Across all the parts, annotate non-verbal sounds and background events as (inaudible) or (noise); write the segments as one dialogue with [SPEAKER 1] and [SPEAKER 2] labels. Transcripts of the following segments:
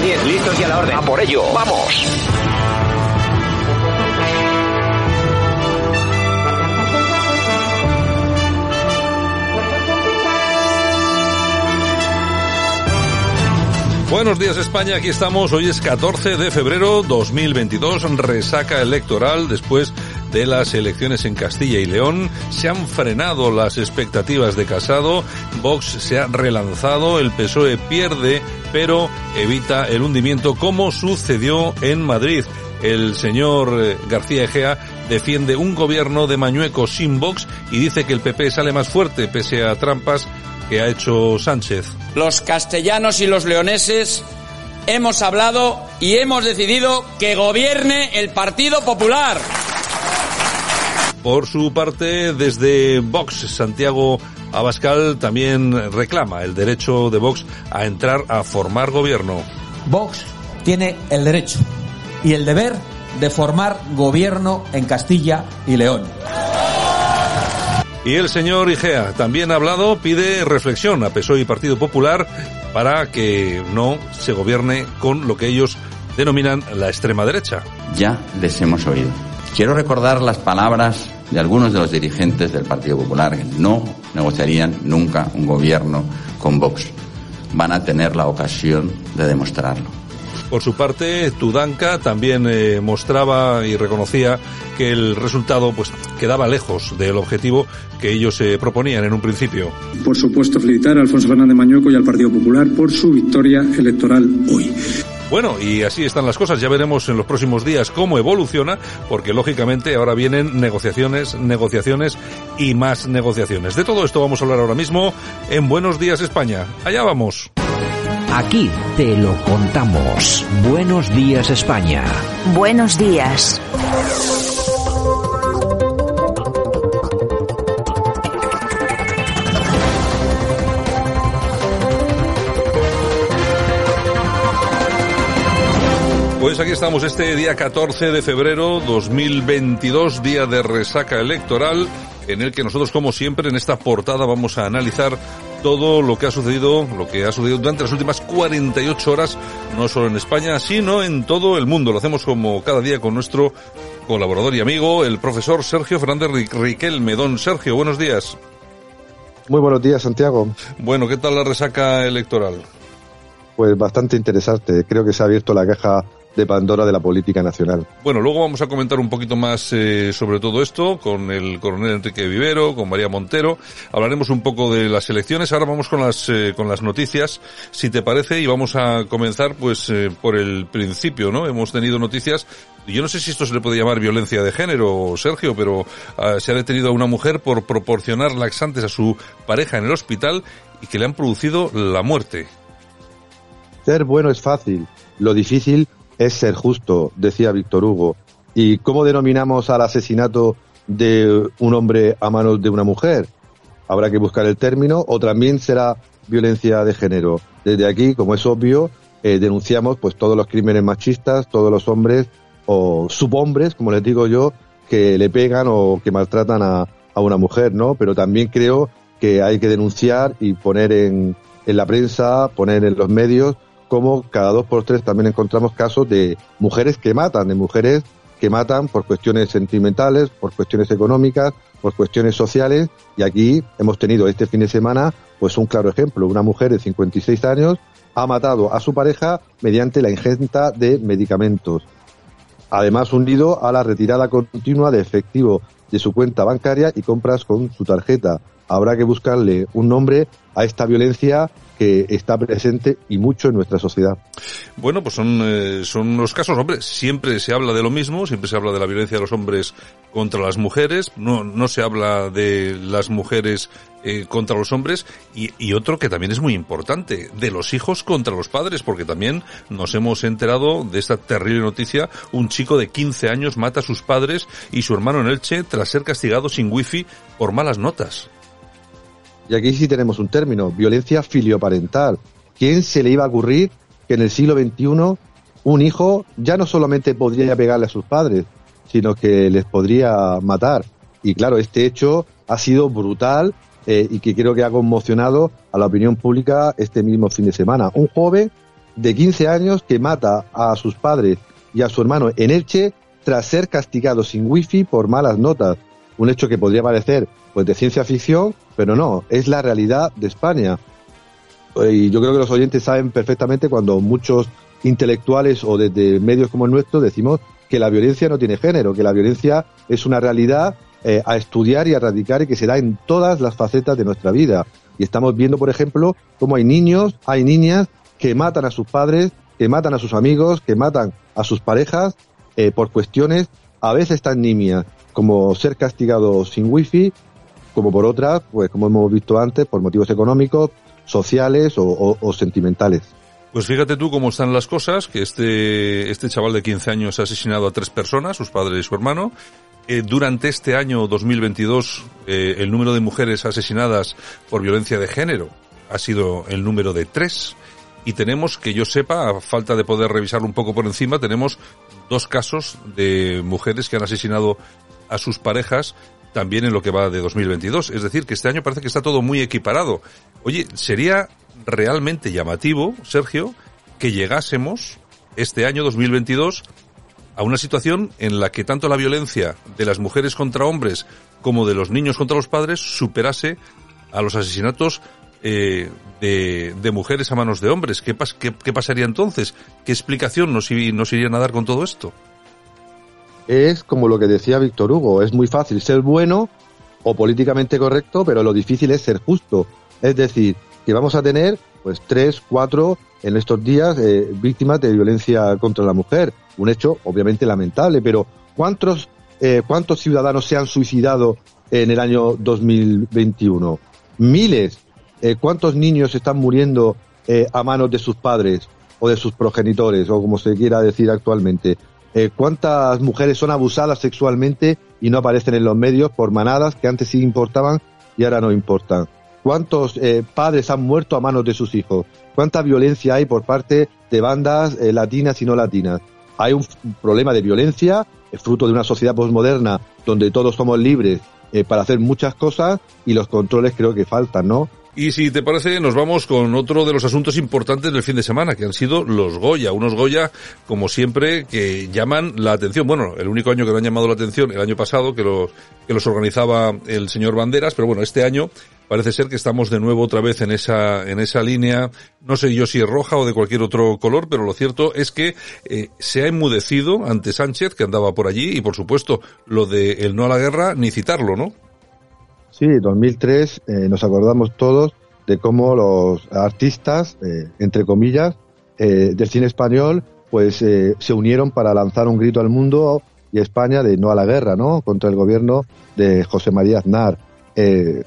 [SPEAKER 1] 10, listos y a la orden.
[SPEAKER 2] A por ello, vamos.
[SPEAKER 3] Buenos días España, aquí estamos, hoy es 14 de febrero 2022, resaca electoral después de las elecciones en Castilla y León, se han frenado las expectativas de Casado, Vox se ha relanzado, el PSOE pierde, pero evita el hundimiento como sucedió en Madrid. El señor eh, García Egea defiende un gobierno de Mañueco sin Vox y dice que el PP sale más fuerte pese a trampas que ha hecho Sánchez.
[SPEAKER 4] Los castellanos y los leoneses hemos hablado y hemos decidido que gobierne el Partido Popular.
[SPEAKER 3] Por su parte, desde Vox, Santiago Abascal también reclama el derecho de Vox a entrar a formar gobierno.
[SPEAKER 5] Vox tiene el derecho y el deber de formar gobierno en Castilla y León.
[SPEAKER 3] Y el señor Igea también ha hablado, pide reflexión a PSOE y Partido Popular para que no se gobierne con lo que ellos denominan la extrema derecha.
[SPEAKER 6] Ya les hemos oído. Quiero recordar las palabras de algunos de los dirigentes del Partido Popular que no negociarían nunca un gobierno con Vox. Van a tener la ocasión de demostrarlo.
[SPEAKER 3] Por su parte, Tudanka también eh, mostraba y reconocía que el resultado pues quedaba lejos del objetivo que ellos se proponían en un principio.
[SPEAKER 7] Por supuesto, felicitar a Alfonso Fernández Mañueco y al Partido Popular por su victoria electoral hoy.
[SPEAKER 3] Bueno, y así están las cosas. Ya veremos en los próximos días cómo evoluciona, porque lógicamente ahora vienen negociaciones, negociaciones y más negociaciones. De todo esto vamos a hablar ahora mismo en Buenos Días España. Allá vamos.
[SPEAKER 8] Aquí te lo contamos. Buenos días España.
[SPEAKER 9] Buenos días.
[SPEAKER 3] Pues aquí estamos este día 14 de febrero 2022, día de resaca electoral, en el que nosotros como siempre en esta portada vamos a analizar todo lo que ha sucedido, lo que ha sucedido durante las últimas 48 horas, no solo en España, sino en todo el mundo. Lo hacemos como cada día con nuestro colaborador y amigo, el profesor Sergio Fernández Riquelme. Don Sergio, buenos días.
[SPEAKER 10] Muy buenos días, Santiago.
[SPEAKER 3] Bueno, ¿qué tal la resaca electoral?
[SPEAKER 10] Pues bastante interesante. Creo que se ha abierto la caja de Pandora de la política nacional.
[SPEAKER 3] Bueno, luego vamos a comentar un poquito más eh, sobre todo esto con el coronel Enrique Vivero, con María Montero. Hablaremos un poco de las elecciones. Ahora vamos con las eh, con las noticias, si te parece, y vamos a comenzar pues eh, por el principio, ¿no? Hemos tenido noticias. Yo no sé si esto se le puede llamar violencia de género, Sergio, pero ah, se ha detenido a una mujer por proporcionar laxantes a su pareja en el hospital y que le han producido la muerte.
[SPEAKER 10] Ser bueno es fácil. Lo difícil es ser justo, decía Víctor Hugo. ¿Y cómo denominamos al asesinato de un hombre a manos de una mujer? Habrá que buscar el término o también será violencia de género. Desde aquí, como es obvio, eh, denunciamos pues todos los crímenes machistas, todos los hombres o subhombres, como les digo yo, que le pegan o que maltratan a, a una mujer, ¿no? Pero también creo que hay que denunciar y poner en, en la prensa, poner en los medios como cada dos por tres también encontramos casos de mujeres que matan, de mujeres que matan por cuestiones sentimentales, por cuestiones económicas, por cuestiones sociales. Y aquí hemos tenido este fin de semana pues un claro ejemplo. Una mujer de 56 años ha matado a su pareja mediante la ingesta de medicamentos. Además, unido a la retirada continua de efectivo de su cuenta bancaria y compras con su tarjeta. Habrá que buscarle un nombre a esta violencia que está presente y mucho en nuestra sociedad.
[SPEAKER 3] Bueno, pues son, eh, son los casos, hombre, siempre se habla de lo mismo, siempre se habla de la violencia de los hombres contra las mujeres, no, no se habla de las mujeres eh, contra los hombres y, y, otro que también es muy importante, de los hijos contra los padres, porque también nos hemos enterado de esta terrible noticia, un chico de 15 años mata a sus padres y su hermano en Elche tras ser castigado sin wifi por malas notas.
[SPEAKER 10] Y aquí sí tenemos un término, violencia filioparental. ¿Quién se le iba a ocurrir que en el siglo XXI un hijo ya no solamente podría pegarle a sus padres, sino que les podría matar? Y claro, este hecho ha sido brutal eh, y que creo que ha conmocionado a la opinión pública este mismo fin de semana. Un joven de 15 años que mata a sus padres y a su hermano en Elche tras ser castigado sin wifi por malas notas. Un hecho que podría parecer pues de ciencia ficción, pero no, es la realidad de España. Y yo creo que los oyentes saben perfectamente cuando muchos intelectuales o desde medios como el nuestro decimos que la violencia no tiene género, que la violencia es una realidad eh, a estudiar y a erradicar y que se da en todas las facetas de nuestra vida. Y estamos viendo, por ejemplo, cómo hay niños, hay niñas que matan a sus padres, que matan a sus amigos, que matan a sus parejas eh, por cuestiones a veces tan nimias como ser castigado sin wifi como por otras, pues como hemos visto antes, por motivos económicos, sociales o, sentimentales.
[SPEAKER 3] Pues fíjate tú cómo están las cosas, que este, este chaval de 15 años ha asesinado a tres personas, sus padres y su hermano. Eh, durante este año 2022, eh, el número de mujeres asesinadas por violencia de género ha sido el número de tres. Y tenemos, que yo sepa, a falta de poder revisarlo un poco por encima, tenemos dos casos de mujeres que han asesinado a sus parejas también en lo que va de 2022. Es decir, que este año parece que está todo muy equiparado. Oye, sería realmente llamativo, Sergio, que llegásemos este año 2022 a una situación en la que tanto la violencia de las mujeres contra hombres como de los niños contra los padres superase a los asesinatos eh, de, de, mujeres a manos de hombres. ¿Qué, pas, qué, qué pasaría entonces? ¿Qué explicación nos, nos irían a dar con todo esto?
[SPEAKER 10] Es como lo que decía Víctor Hugo, es muy fácil ser bueno o políticamente correcto, pero lo difícil es ser justo. Es decir, que vamos a tener pues tres, cuatro en estos días eh, víctimas de violencia contra la mujer. Un hecho obviamente lamentable, pero ¿cuántos, eh, cuántos ciudadanos se han suicidado en el año 2021? Miles. Eh, ¿Cuántos niños están muriendo a manos de sus padres o de sus progenitores o como se quiera decir actualmente? Eh, cuántas mujeres son abusadas sexualmente y no aparecen en los medios por manadas que antes sí importaban y ahora no importan. ¿Cuántos eh, padres han muerto a manos de sus hijos? ¿Cuánta violencia hay por parte de bandas eh, latinas y no latinas? Hay un problema de violencia, fruto de una sociedad posmoderna donde todos somos libres para hacer muchas cosas y los controles creo que faltan, ¿no?
[SPEAKER 3] Y si te parece, nos vamos con otro de los asuntos importantes del fin de semana, que han sido los Goya. Unos Goya, como siempre, que llaman la atención. Bueno, el único año que no han llamado la atención, el año pasado, que los, que los organizaba el señor Banderas, pero bueno, este año parece ser que estamos de nuevo otra vez en esa, en esa línea. No sé yo si es roja o de cualquier otro color, pero lo cierto es que eh, se ha enmudecido ante Sánchez, que andaba por allí, y por supuesto, lo de el no a la guerra, ni citarlo, ¿no?
[SPEAKER 10] Sí, 2003 eh, nos acordamos todos de cómo los artistas, eh, entre comillas, eh, del cine español, pues se unieron para lanzar un grito al mundo y España de no a la guerra, ¿no? Contra el gobierno de José María Aznar.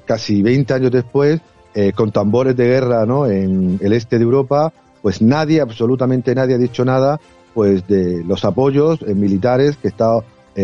[SPEAKER 10] casi 20 años después, con tambores de guerra, ¿no? En el este de Europa, pues nadie, absolutamente nadie ha dicho nada, pues de los apoyos militares que está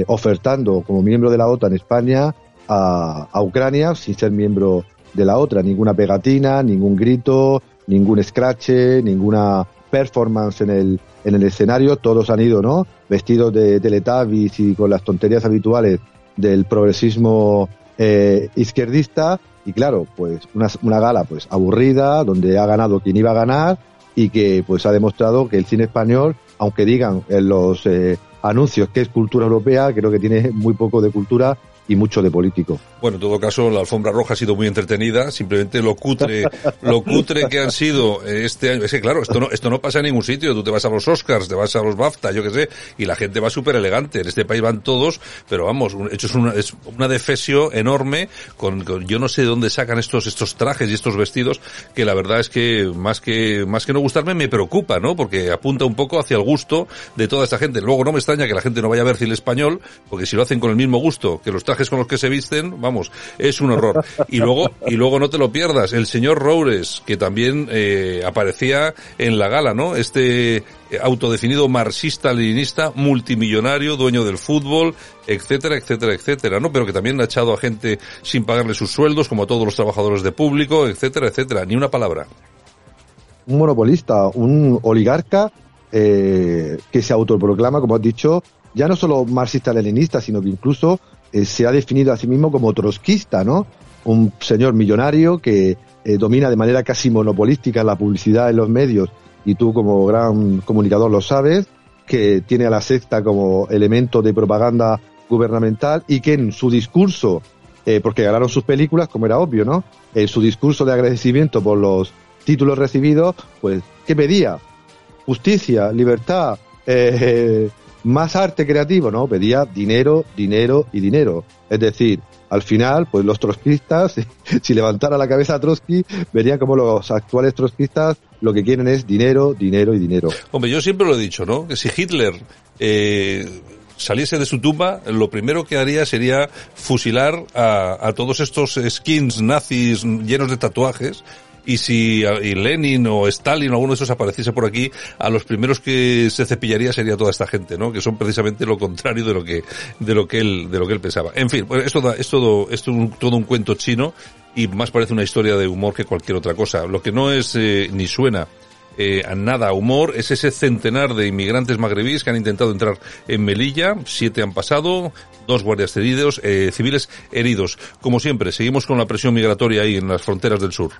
[SPEAKER 10] ofertando como miembro de la OTAN España a, Ucrania sin ser miembro de la otra. Ninguna pegatina, ningún grito, ningún scratch, ninguna performance en el, en el escenario. Todos han ido, ¿no? Vestidos de teletavis y con las tonterías habituales del progresismo eh, izquierdista. Y claro, pues una, una gala pues aburrida, donde ha ganado quien iba a ganar y que pues ha demostrado que el cine español, aunque digan en los eh, anuncios que es cultura europea, creo que tiene muy poco de cultura y mucho de político.
[SPEAKER 3] Bueno, en todo caso, la alfombra roja ha sido muy entretenida, simplemente lo cutre, lo cutre que han sido este año. Es que claro, esto no, esto no pasa en ningún sitio. Tú te vas a los Oscars, te vas a los BAFTA, yo qué sé, y la gente va súper elegante. En este país van todos, pero vamos, hecho es una, es una defesio enorme con, yo no sé de dónde sacan estos, estos trajes y estos vestidos que la verdad es que más que, más que no gustarme me preocupa, ¿no? Porque apunta un poco hacia el gusto de toda esta gente. Luego no me extraña que la gente no vaya a ver cine español, porque si lo hacen con el mismo gusto que los trajes con los que se visten, vamos, es un horror. Y luego, y luego no te lo pierdas, el señor Roures, que también eh, aparecía en la gala, ¿no? Este autodefinido marxista-leninista, multimillonario, dueño del fútbol, etcétera, etcétera, etcétera, ¿no? Pero que también ha echado a gente sin pagarle sus sueldos, como a todos los trabajadores de público, etcétera, etcétera. Ni una palabra.
[SPEAKER 10] Un monopolista, un oligarca eh, que se autoproclama, como has dicho, ya no solo marxista-leninista, sino que incluso eh, se ha definido a sí mismo como trotskista, ¿no? Un señor millonario que eh, domina de manera casi monopolística la publicidad en los medios y tú como gran comunicador lo sabes, que tiene a la secta como elemento de propaganda gubernamental y que en su discurso, eh, porque ganaron sus películas, como era obvio, ¿no? En su discurso de agradecimiento por los títulos recibidos, pues, ¿qué pedía? Justicia, libertad, eh, más arte creativo, ¿no? Pedía dinero, dinero y dinero. Es decir, al final, pues los trotskistas, (laughs) si levantara la cabeza a Trotsky, verían como los actuales trotskistas lo que quieren es dinero, dinero y dinero.
[SPEAKER 3] Hombre, yo siempre lo he dicho, ¿no? Que si Hitler eh, saliese de su tumba, lo primero que haría sería fusilar a, a todos estos skins nazis llenos de tatuajes y si y Lenin o Stalin o alguno de esos apareciese por aquí, a los primeros que se cepillaría sería toda esta gente, ¿no? Que son precisamente lo contrario de lo que de lo que él de lo que él pensaba. En fin, pues esto es todo un, todo un cuento chino y más parece una historia de humor que cualquier otra cosa. Lo que no es eh, ni suena eh, a nada humor es ese centenar de inmigrantes magrebíes que han intentado entrar en Melilla, siete han pasado, dos guardias heridos, eh, civiles heridos. Como siempre, seguimos con la presión migratoria ahí en las fronteras del sur.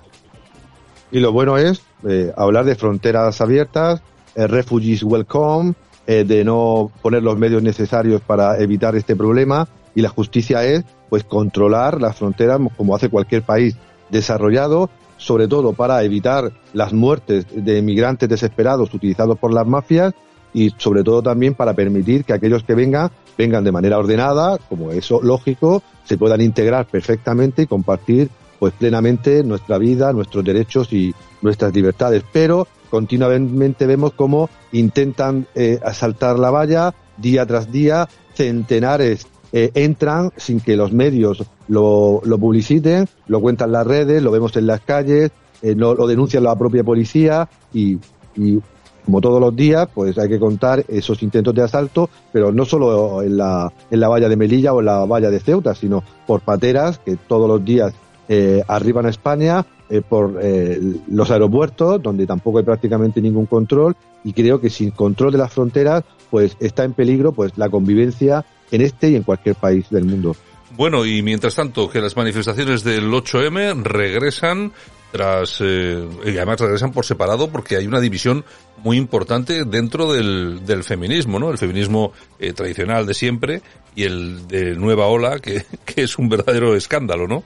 [SPEAKER 10] Y lo bueno es eh, hablar de fronteras abiertas, eh, refugees welcome, eh, de no poner los medios necesarios para evitar este problema. Y la justicia es, pues, controlar las fronteras como hace cualquier país desarrollado, sobre todo para evitar las muertes de migrantes desesperados utilizados por las mafias y sobre todo también para permitir que aquellos que vengan vengan de manera ordenada, como eso lógico, se puedan integrar perfectamente y compartir pues plenamente nuestra vida, nuestros derechos y nuestras libertades. Pero continuamente vemos cómo intentan eh, asaltar la valla día tras día, centenares eh, entran sin que los medios lo, lo, publiciten, lo cuentan las redes, lo vemos en las calles, eh, lo, lo, denuncia la propia policía y, y, como todos los días, pues hay que contar esos intentos de asalto, pero no solo en la, en la valla de Melilla o en la valla de Ceuta, sino por pateras que todos los días eh, arriban a España eh, por eh, los aeropuertos, donde tampoco hay prácticamente ningún control, y creo que sin control de las fronteras, pues está en peligro pues la convivencia en este y en cualquier país del mundo.
[SPEAKER 3] Bueno, y mientras tanto, que las manifestaciones del 8M regresan tras, eh, y además regresan por separado porque hay una división muy importante dentro del, del feminismo, ¿no? El feminismo eh, tradicional de siempre y el de nueva ola, que, (laughs) que es un verdadero escándalo, ¿no?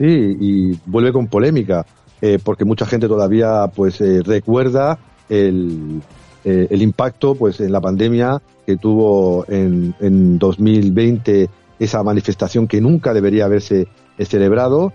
[SPEAKER 10] Sí, y vuelve con polémica, eh, porque mucha gente todavía pues eh, recuerda el, eh, el impacto pues en la pandemia que tuvo en, en 2020 esa manifestación que nunca debería haberse celebrado,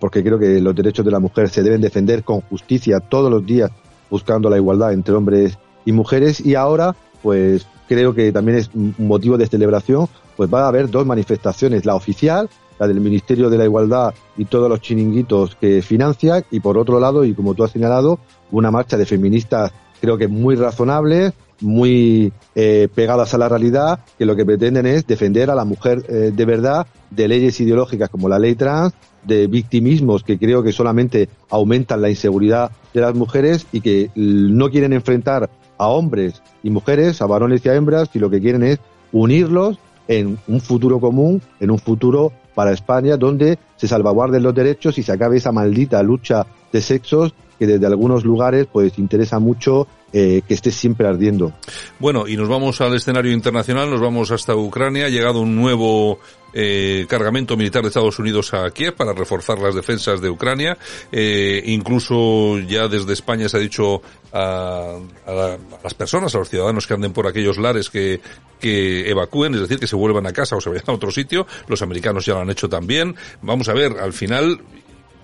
[SPEAKER 10] porque creo que los derechos de la mujer se deben defender con justicia todos los días buscando la igualdad entre hombres y mujeres. Y ahora pues creo que también es un motivo de celebración, pues va a haber dos manifestaciones, la oficial la del Ministerio de la Igualdad y todos los chiringuitos que financia, y por otro lado, y como tú has señalado, una marcha de feministas creo que muy razonables, muy eh, pegadas a la realidad, que lo que pretenden es defender a la mujer eh, de verdad de leyes ideológicas como la ley trans, de victimismos que creo que solamente aumentan la inseguridad de las mujeres y que no quieren enfrentar a hombres y mujeres, a varones y a hembras, y lo que quieren es unirlos en un futuro común, en un futuro para España, donde se salvaguarden los derechos y se acabe esa maldita lucha de sexos que desde algunos lugares pues interesa mucho eh, que esté siempre ardiendo.
[SPEAKER 3] Bueno, y nos vamos al escenario internacional, nos vamos hasta Ucrania. Ha llegado un nuevo eh, cargamento militar de Estados Unidos a Kiev para reforzar las defensas de Ucrania. Eh, incluso ya desde España se ha dicho a, a, a, las personas, a los ciudadanos que anden por aquellos lares que, que evacúen, es decir, que se vuelvan a casa o se vayan a otro sitio. Los americanos ya lo han hecho también. Vamos a ver, al final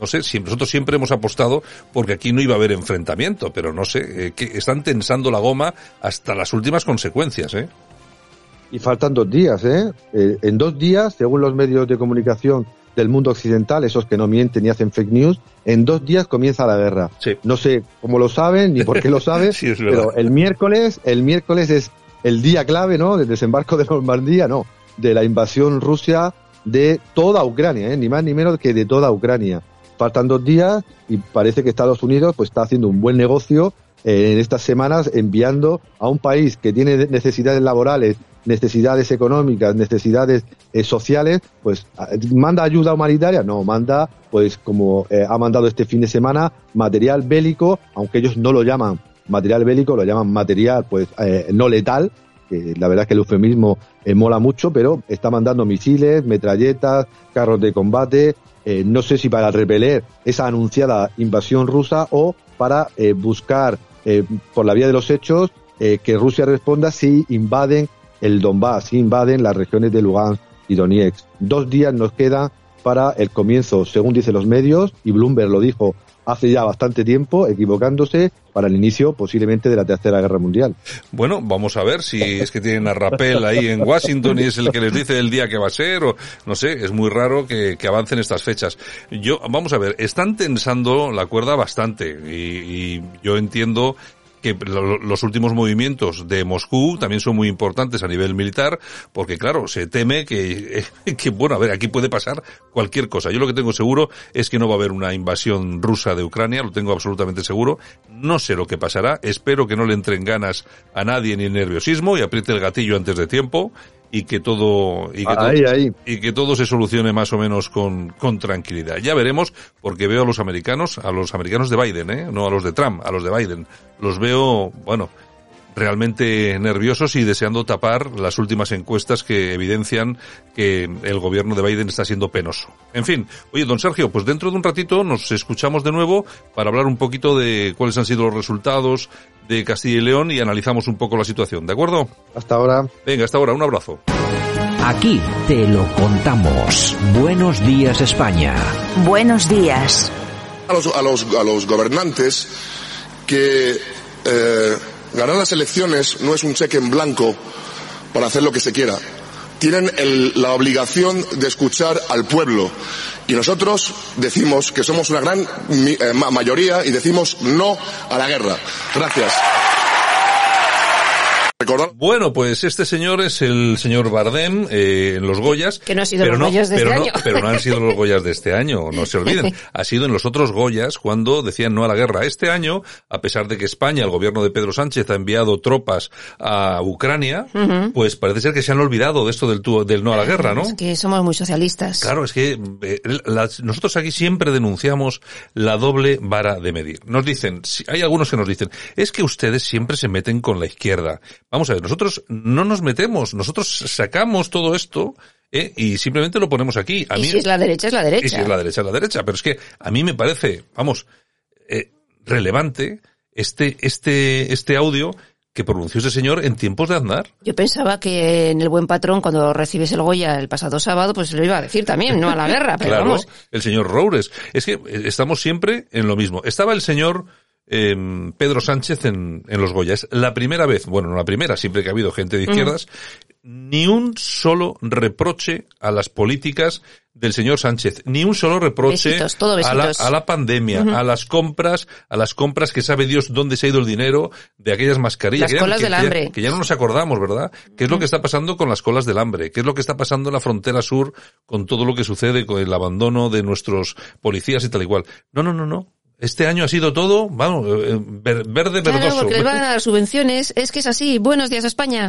[SPEAKER 3] no sé, si nosotros siempre hemos apostado porque aquí no iba a haber enfrentamiento, pero no sé, eh, que están tensando la goma hasta las últimas consecuencias, ¿eh?
[SPEAKER 10] Y faltan dos días, ¿eh? eh en dos días, según los medios de comunicación del mundo occidental, esos que no mienten ni hacen fake news, en dos días comienza la guerra.
[SPEAKER 3] Sí.
[SPEAKER 10] No sé cómo lo saben ni por qué lo (laughs) saben,
[SPEAKER 3] sí,
[SPEAKER 10] pero el miércoles, el miércoles es el día clave, ¿no? Del desembarco de Normandía, no, de la invasión Rusia de toda Ucrania, ¿eh? ni más ni menos que de toda Ucrania. Faltan dos días y parece que Estados Unidos pues está haciendo un buen negocio eh, en estas semanas enviando a un país que tiene necesidades laborales, necesidades económicas, necesidades eh, sociales, pues manda ayuda humanitaria, no, manda pues como eh, ha mandado este fin de semana material bélico, aunque ellos no lo llaman material bélico, lo llaman material pues eh, no letal, que la verdad es que el eufemismo eh, mola mucho, pero está mandando misiles, metralletas, carros de combate, no sé si para repeler esa anunciada invasión rusa o para buscar por la vía de los hechos que Rusia responda si invaden el Donbass, invaden las regiones de Lugansk y Donetsk. Dos días nos quedan para el comienzo, según dicen los medios, y Bloomberg lo dijo hace ya bastante tiempo, equivocándose para el inicio posiblemente de la Tercera Guerra Mundial.
[SPEAKER 3] Bueno, vamos a ver si es que tienen a Rappel ahí en Washington y es el que les dice el día que va a ser o no sé, es muy raro que, avancen estas fechas. Yo, vamos a ver, están tensando la cuerda bastante y yo entiendo que los últimos movimientos de Moscú también son muy importantes a nivel militar, porque claro, se teme que, (laughs) que, bueno, a ver, aquí puede pasar cualquier cosa. Yo lo que tengo seguro es que no va a haber una invasión rusa de Ucrania, lo tengo absolutamente seguro. No sé lo que pasará, espero que no le entren ganas a nadie ni nerviosismo y apriete el gatillo antes de tiempo y que todo y que,
[SPEAKER 10] ahí,
[SPEAKER 3] todo,
[SPEAKER 10] ahí.
[SPEAKER 3] y que todo se solucione más o menos con, con tranquilidad. Ya veremos, porque veo a los americanos, a los americanos de Biden, ¿eh? no a los de Trump, a los de Biden. Los veo, bueno, realmente nerviosos y deseando tapar las últimas encuestas que evidencian que el gobierno de Biden está siendo penoso. En fin, oye, don Sergio, pues dentro de un ratito nos escuchamos de nuevo para hablar un poquito de cuáles han sido los resultados de Castilla y León y analizamos un poco la situación, ¿de acuerdo?
[SPEAKER 10] Hasta ahora.
[SPEAKER 3] Venga, hasta ahora, un abrazo.
[SPEAKER 8] Aquí te lo contamos. Buenos días España.
[SPEAKER 9] Buenos días.
[SPEAKER 11] A los, a los, a los gobernantes que eh, ganar las elecciones no es un cheque en blanco para hacer lo que se quiera. Tienen la obligación de escuchar al pueblo. Y nosotros decimos que somos una gran eh, mayoría y decimos no a la guerra. Gracias.
[SPEAKER 3] Recordar... Bueno, pues este señor es el señor Bardem eh, en los Goyas.
[SPEAKER 12] Que no ha sido
[SPEAKER 3] pero
[SPEAKER 12] los
[SPEAKER 3] no,
[SPEAKER 12] Goyas de
[SPEAKER 3] pero
[SPEAKER 12] este
[SPEAKER 3] no,
[SPEAKER 12] año.
[SPEAKER 3] Pero no han sido los Goyas de este año, no se olviden. Ha sido en los otros Goyas cuando decían no a la guerra. Este año, a pesar de que España, el gobierno de Pedro Sánchez, ha enviado tropas a Ucrania, uh -huh. pues parece ser que se han olvidado de esto del, del no a la guerra, ¿no?
[SPEAKER 12] Es que somos muy socialistas.
[SPEAKER 3] Claro, es que eh, las, nosotros aquí siempre denunciamos la doble vara de medir. Nos dicen, hay algunos que nos dicen, es que ustedes siempre se meten con la izquierda. Vamos a ver, nosotros no nos metemos, nosotros sacamos todo esto ¿eh? y simplemente lo ponemos aquí.
[SPEAKER 12] A y si es la derecha, es la derecha.
[SPEAKER 3] Y si es la derecha, es la derecha. Pero es que a mí me parece, vamos, eh, relevante este, este, este audio que pronunció ese señor en tiempos de Aznar.
[SPEAKER 12] Yo pensaba que en el buen patrón, cuando recibes el Goya el pasado sábado, pues lo iba a decir también, no a la guerra, pero
[SPEAKER 3] claro,
[SPEAKER 12] vamos.
[SPEAKER 3] El señor Roures. Es que estamos siempre en lo mismo. Estaba el señor eh, Pedro Sánchez en, en los Goya. Es la primera vez, bueno, no la primera, siempre que ha habido gente de izquierdas, mm. ni un solo reproche a las políticas del señor Sánchez, ni un solo reproche
[SPEAKER 12] besitos, todo
[SPEAKER 3] a, la, a, la, pandemia, uh -huh. a las compras, a las compras que sabe Dios dónde se ha ido el dinero de aquellas mascarillas.
[SPEAKER 12] Las colas
[SPEAKER 3] que,
[SPEAKER 12] del hambre.
[SPEAKER 3] Que, ya no nos acordamos, ¿verdad? ¿Qué es lo que está pasando con las colas del hambre? ¿Qué es lo que está pasando en la frontera sur con todo lo que sucede con el abandono de nuestros policías y tal igual? No, no, no, no. Este año ha sido todo, vamos, eh, verde
[SPEAKER 12] claro,
[SPEAKER 3] verdoso.
[SPEAKER 12] porque les van a dar subvenciones, es que es así. Buenos días, España.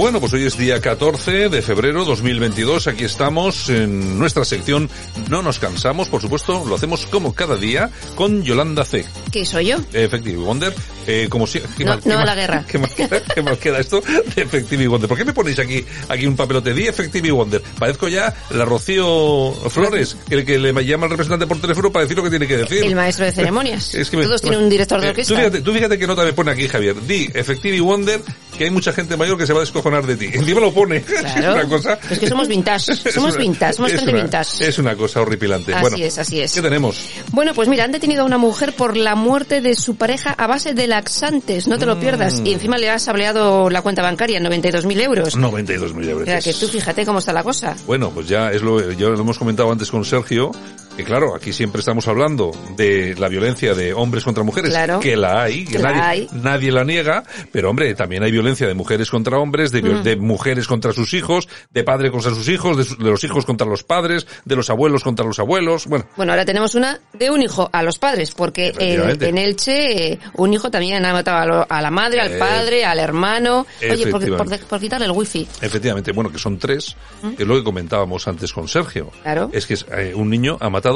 [SPEAKER 3] Bueno, pues hoy es día 14 de febrero 2022. Aquí estamos en nuestra sección No nos cansamos. Por supuesto, lo hacemos como cada día con Yolanda C.
[SPEAKER 12] ¿Qué soy yo?
[SPEAKER 3] Effective Wonder. Eh, como si, ¿qué
[SPEAKER 12] No,
[SPEAKER 3] mal- qué
[SPEAKER 12] no a
[SPEAKER 3] mal-
[SPEAKER 12] la guerra.
[SPEAKER 3] ¿Qué mal, queda, qué mal queda esto de Effective Wonder? ¿Por qué me ponéis aquí, aquí un papelote? Di Effective Wonder. Parezco ya la Rocío Flores, que, que le llama al representante por teléfono para decir lo que tiene que decir.
[SPEAKER 12] El maestro de ceremonias. (laughs)
[SPEAKER 3] Es que me-
[SPEAKER 12] Todos tienen un director de
[SPEAKER 3] Eh,
[SPEAKER 12] orquesta.
[SPEAKER 3] Tú fíjate, tú fíjate qué nota me pone aquí, Javier. Di Effective Wonder, que hay mucha gente mayor que se va a descojonar de ti. (laughs) Encima lo pone.
[SPEAKER 12] Claro.
[SPEAKER 3] es una cosa.
[SPEAKER 12] Es que somos vintage. (laughs) Somos
[SPEAKER 3] una-
[SPEAKER 12] vintage. Somos
[SPEAKER 3] es
[SPEAKER 12] gente
[SPEAKER 3] una-
[SPEAKER 12] vintage.
[SPEAKER 3] Es una cosa horripilante.
[SPEAKER 12] Así
[SPEAKER 3] bueno,
[SPEAKER 12] es, así es.
[SPEAKER 3] ¿Qué tenemos?
[SPEAKER 12] Bueno, pues mira, han detenido a una mujer por la muerte de su pareja a base de laxantes. No te lo pierdas.
[SPEAKER 3] Mm.
[SPEAKER 12] Y encima le has sableado la cuenta bancaria, 92.000 euros.
[SPEAKER 3] 92.000 euros.
[SPEAKER 12] O sea, que tú fíjate cómo está la cosa.
[SPEAKER 3] Bueno, pues ya es lo, ya lo hemos comentado antes con Sergio, claro, aquí siempre estamos hablando de la violencia de hombres contra mujeres,
[SPEAKER 12] Claro.
[SPEAKER 3] que la hay, que
[SPEAKER 12] la
[SPEAKER 3] nadie,
[SPEAKER 12] hay.
[SPEAKER 3] nadie la niega, pero hombre, también hay violencia de mujeres contra hombres, de,
[SPEAKER 12] Mm.
[SPEAKER 3] de mujeres contra sus hijos, de padre contra sus hijos, de, su- de los hijos contra los padres, de los abuelos contra los abuelos, bueno,
[SPEAKER 12] Bueno, ahora tenemos una de un hijo a los padres, porque
[SPEAKER 3] Efectivamente.
[SPEAKER 12] en Elche eh, un hijo también ha matado a, lo- a la madre, al
[SPEAKER 3] Eh,
[SPEAKER 12] padre, al hermano. Oye, por, por, quitarle el wifi.
[SPEAKER 3] efectivamente, bueno, que son tres, que es lo que comentábamos antes con Sergio.
[SPEAKER 12] ¿Mm? Claro.
[SPEAKER 3] Es que eh, un niño ha matado,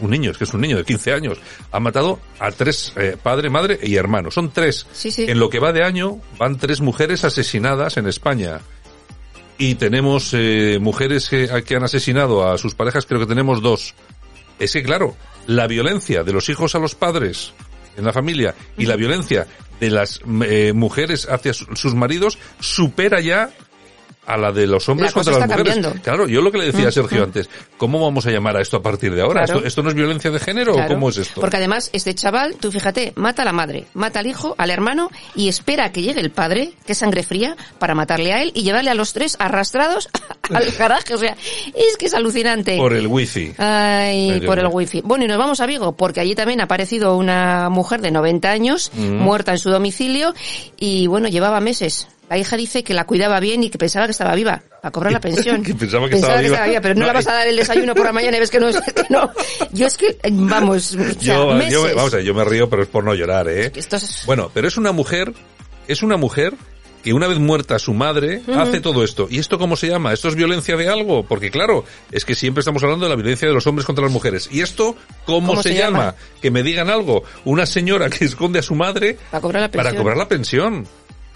[SPEAKER 3] un niño, es que es un niño de 15 años, ha matado a tres, eh, padre, madre y hermano. Son tres.
[SPEAKER 12] Sí, sí.
[SPEAKER 3] En lo que va de año van tres mujeres asesinadas en España. Y tenemos eh, mujeres que, que han asesinado a sus parejas, creo que tenemos dos. Es que claro, la violencia de los hijos a los padres en la familia y la violencia de las eh, mujeres hacia su- sus maridos supera ya a la de los hombres
[SPEAKER 12] La
[SPEAKER 3] contra las
[SPEAKER 12] está
[SPEAKER 3] mujeres.
[SPEAKER 12] cambiando.
[SPEAKER 3] Claro, yo lo que le decía a Sergio antes, ¿cómo vamos a llamar a esto a partir de ahora?
[SPEAKER 12] Claro.
[SPEAKER 3] ¿Esto, esto no es violencia de género o cómo es esto?
[SPEAKER 12] Porque además, este chaval, tú fíjate, mata a la madre, mata al hijo, al hermano y espera a que llegue el padre, que es sangre fría, para matarle a él y llevarle a los tres arrastrados (laughs) al garaje. O sea, es que es alucinante.
[SPEAKER 3] Por el wifi.
[SPEAKER 12] Ay, por el wifi. Bueno, y nos vamos a Vigo, porque allí también ha aparecido una mujer de 90 años,
[SPEAKER 3] Mm.
[SPEAKER 12] muerta en su domicilio, y bueno, llevaba meses. La hija dice que la cuidaba bien y que pensaba que estaba viva, para cobrar la (laughs) pensión.
[SPEAKER 3] Que pensaba que estaba viva.
[SPEAKER 12] pero no,
[SPEAKER 3] No,
[SPEAKER 12] le vas
[SPEAKER 3] eh.
[SPEAKER 12] a dar el desayuno por la mañana y ves que no es (laughs) que no. Yo es que, eh, vamos, o sea,
[SPEAKER 3] Yo,
[SPEAKER 12] meses.
[SPEAKER 3] yo, vamos a ver, yo me río, pero es por no llorar, ¿eh?
[SPEAKER 12] Esto es-
[SPEAKER 3] Bueno, pero es una mujer, es una mujer que una vez muerta su madre hace todo esto. ¿Y esto cómo se llama? ¿Esto es violencia de algo? Porque claro, es que siempre estamos hablando de la violencia de los hombres contra las mujeres. ¿Y esto cómo,
[SPEAKER 12] ¿Cómo
[SPEAKER 3] se,
[SPEAKER 12] se
[SPEAKER 3] llama?
[SPEAKER 12] llama?
[SPEAKER 3] Que me digan algo. Una señora que esconde a su madre
[SPEAKER 12] Para cobrar la pensión.
[SPEAKER 3] para cobrar la pensión.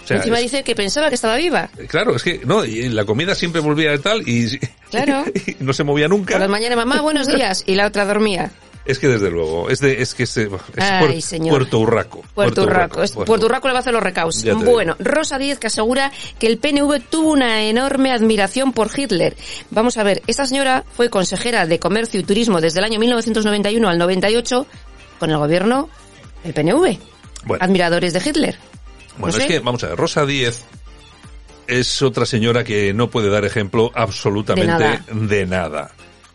[SPEAKER 3] O sea,
[SPEAKER 12] Encima
[SPEAKER 3] es-
[SPEAKER 12] dice que pensaba que estaba viva.
[SPEAKER 3] Claro, es que, no, y la comida siempre volvía de tal y, (laughs)
[SPEAKER 12] Claro.
[SPEAKER 3] y no se movía
[SPEAKER 12] Por
[SPEAKER 3] nunca.
[SPEAKER 12] las mañanas, mamá, buenos días. Y la otra dormía.
[SPEAKER 3] Es que desde luego, es de, es que es,
[SPEAKER 12] Ay.
[SPEAKER 3] Puerto Urraco.
[SPEAKER 12] Puerto Urraco.
[SPEAKER 3] Puerto
[SPEAKER 12] Urraco le va a hacer los
[SPEAKER 3] digo.
[SPEAKER 12] Bueno, Rosa Díez que asegura que el PNV tuvo una enorme admiración por Hitler. Vamos a ver, esta señora fue consejera de Comercio y Turismo desde el año 1991 al 98 con el gobierno del PNV.
[SPEAKER 3] Bueno.
[SPEAKER 12] Admiradores de Hitler.
[SPEAKER 3] Bueno,
[SPEAKER 12] No
[SPEAKER 3] es que, vamos a ver, Rosa Díez es otra señora que no puede dar ejemplo absolutamente
[SPEAKER 12] De nada.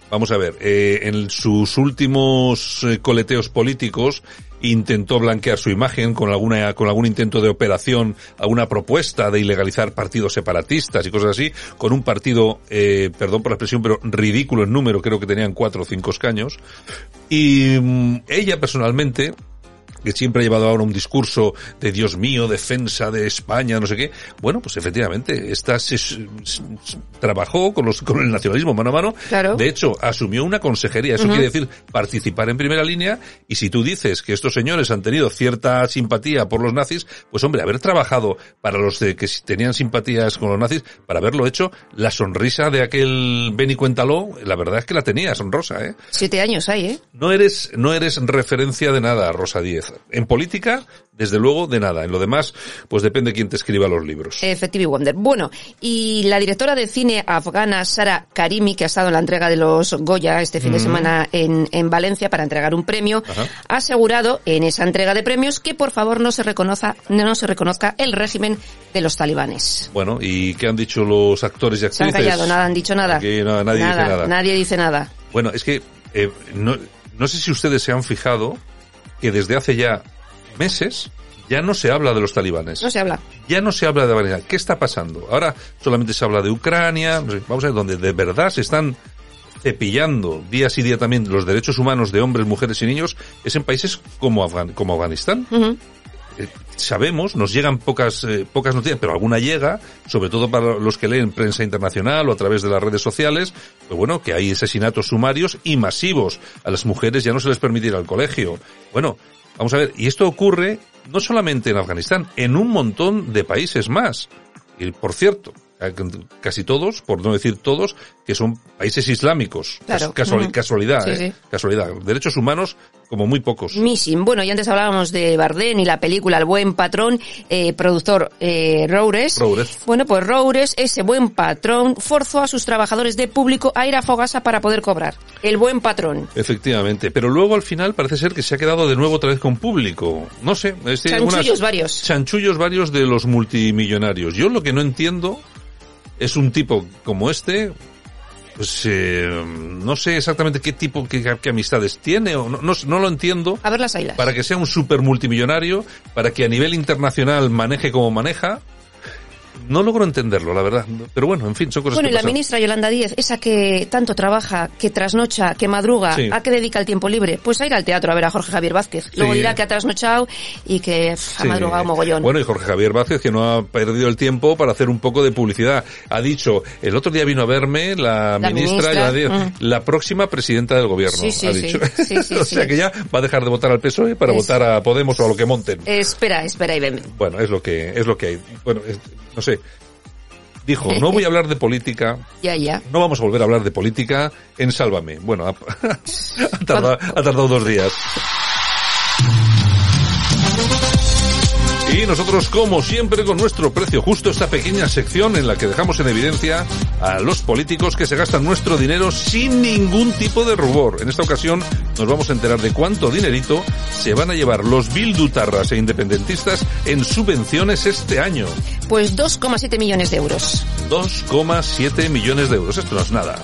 [SPEAKER 3] Vamos a ver, eh, en sus últimos eh, coleteos políticos intentó blanquear su imagen con alguna con algún intento de operación, alguna propuesta de ilegalizar partidos separatistas y cosas así, con un partido, eh, perdón por la expresión, pero ridículo en número, creo que tenían cuatro o cinco escaños. Y mm, ella personalmente que siempre ha llevado ahora un discurso de Dios mío, defensa de España, no sé qué. Bueno, pues efectivamente, esta se, se- se- trabajó con los con el nacionalismo mano a mano.
[SPEAKER 12] Claro.
[SPEAKER 3] De hecho, asumió una consejería. Eso quiere decir participar en primera línea. Y si tú dices que estos señores han tenido cierta simpatía por los nazis, pues hombre, haber trabajado para los de que tenían simpatías con los nazis, para haberlo hecho, la sonrisa de aquel Beni Cuéntalo, la verdad es que la tenía, sonrosa, ¿eh?
[SPEAKER 12] Siete años hay, ¿eh?
[SPEAKER 3] No eres, no eres referencia de nada, Rosa Díez. En política, desde luego, de nada. En lo demás, pues depende quién te escriba los libros.
[SPEAKER 12] Effective Wonder. Bueno, y la directora de cine afgana Sara Karimi, que ha estado en la entrega de los Goya este fin de semana en, en Valencia para entregar un premio,
[SPEAKER 3] Ajá.
[SPEAKER 12] ha asegurado en esa entrega de premios que por favor no se reconozca, no se reconozca el régimen de los talibanes.
[SPEAKER 3] Bueno, ¿y qué han dicho los actores y
[SPEAKER 12] Se han
[SPEAKER 3] actrices?
[SPEAKER 12] callado, nada han dicho nada.
[SPEAKER 3] Aquí no, nadie
[SPEAKER 12] nada,
[SPEAKER 3] dice nada.
[SPEAKER 12] Nadie dice nada.
[SPEAKER 3] Bueno, es que eh, no, no sé si ustedes se han fijado que desde hace ya meses ya no se habla de los talibanes.
[SPEAKER 12] No se habla.
[SPEAKER 3] Ya no se habla de Afganistán. ¿Qué está pasando? Ahora solamente se habla de Ucrania, vamos a ver, donde de verdad se están cepillando día sí día también los derechos humanos de hombres, mujeres y niños, es en países como, Afgan como Afganistán. Eh, sabemos, nos llegan pocas, eh, pocas noticias, pero alguna llega, sobre todo para los que leen prensa internacional o a través de las redes sociales, pues bueno, que hay asesinatos sumarios y masivos. A las mujeres ya no se les permitirá el colegio. Bueno, vamos a ver, y esto ocurre no solamente en Afganistán, en un montón de países más. Y por cierto, casi todos, por no decir todos, que son países islámicos.
[SPEAKER 12] Claro.
[SPEAKER 3] Casualidad,
[SPEAKER 12] Sí,
[SPEAKER 3] ¿eh?
[SPEAKER 12] sí.
[SPEAKER 3] Casualidad. Derechos humanos como muy pocos.
[SPEAKER 12] Missing. Bueno, y antes hablábamos de Bardem y la película El buen patrón, eh, productor eh, Roures.
[SPEAKER 3] Roures.
[SPEAKER 12] Bueno, pues Roures, ese buen patrón, forzó a sus trabajadores de público a ir a Fogasa para poder cobrar. El buen patrón.
[SPEAKER 3] Efectivamente, pero luego al final parece ser que se ha quedado de nuevo otra vez con público. No sé, este,
[SPEAKER 12] Chanchullos
[SPEAKER 3] unas-
[SPEAKER 12] varios.
[SPEAKER 3] chanchullos varios de los multimillonarios. Yo lo que no entiendo es un tipo como este, pues eh, no sé exactamente qué tipo, qué, qué amistades tiene, o no, no, no lo entiendo.
[SPEAKER 12] A ver las ailas.
[SPEAKER 3] Para que sea un super multimillonario, para que a nivel internacional maneje como maneja, no logro entenderlo, la verdad. Pero bueno, en fin, son cosas
[SPEAKER 12] Bueno, y
[SPEAKER 3] que
[SPEAKER 12] la
[SPEAKER 3] pasan.
[SPEAKER 12] ministra Yolanda Díez, esa que tanto trabaja, que trasnocha, que madruga,
[SPEAKER 3] Sí.
[SPEAKER 12] ¿a qué dedica el tiempo libre? Pues a ir al teatro a ver a Jorge Javier Vázquez. Luego
[SPEAKER 3] Sí.
[SPEAKER 12] dirá que ha trasnochado y que ha
[SPEAKER 3] Sí.
[SPEAKER 12] madrugado mogollón.
[SPEAKER 3] Bueno, y Jorge Javier Vázquez, que no ha perdido el tiempo para hacer un poco de publicidad. Ha dicho, el otro día vino a verme la,
[SPEAKER 12] La
[SPEAKER 3] ministra,
[SPEAKER 12] ministra,
[SPEAKER 3] Yolanda Díaz,
[SPEAKER 12] mm.
[SPEAKER 3] la próxima presidenta del gobierno,
[SPEAKER 12] Sí, sí,
[SPEAKER 3] ha
[SPEAKER 12] sí.
[SPEAKER 3] dicho.
[SPEAKER 12] Sí, sí, (laughs)
[SPEAKER 3] o
[SPEAKER 12] sí.
[SPEAKER 3] sea que ya va a dejar de votar al PSOE para
[SPEAKER 12] Es-
[SPEAKER 3] votar a Podemos o a lo que monten.
[SPEAKER 12] Espera, espera y ven.
[SPEAKER 3] Bueno, es lo que, es lo que hay. Bueno, es- no sé. Dijo, no voy a hablar de política, (laughs)
[SPEAKER 12] Ya, ya.
[SPEAKER 3] no vamos a volver a hablar de política en Sálvame. Bueno, ha, (laughs) ha tardado, ha tardado dos días. Y nosotros, como siempre, con nuestro precio justo, esta pequeña sección en la que dejamos en evidencia a los políticos que se gastan nuestro dinero sin ningún tipo de rubor. En esta ocasión nos vamos a enterar de cuánto dinerito se van a llevar los bildutarras e independentistas en subvenciones este año.
[SPEAKER 12] Pues 2,7 millones de euros.
[SPEAKER 3] 2,7 millones de euros. Esto no es nada.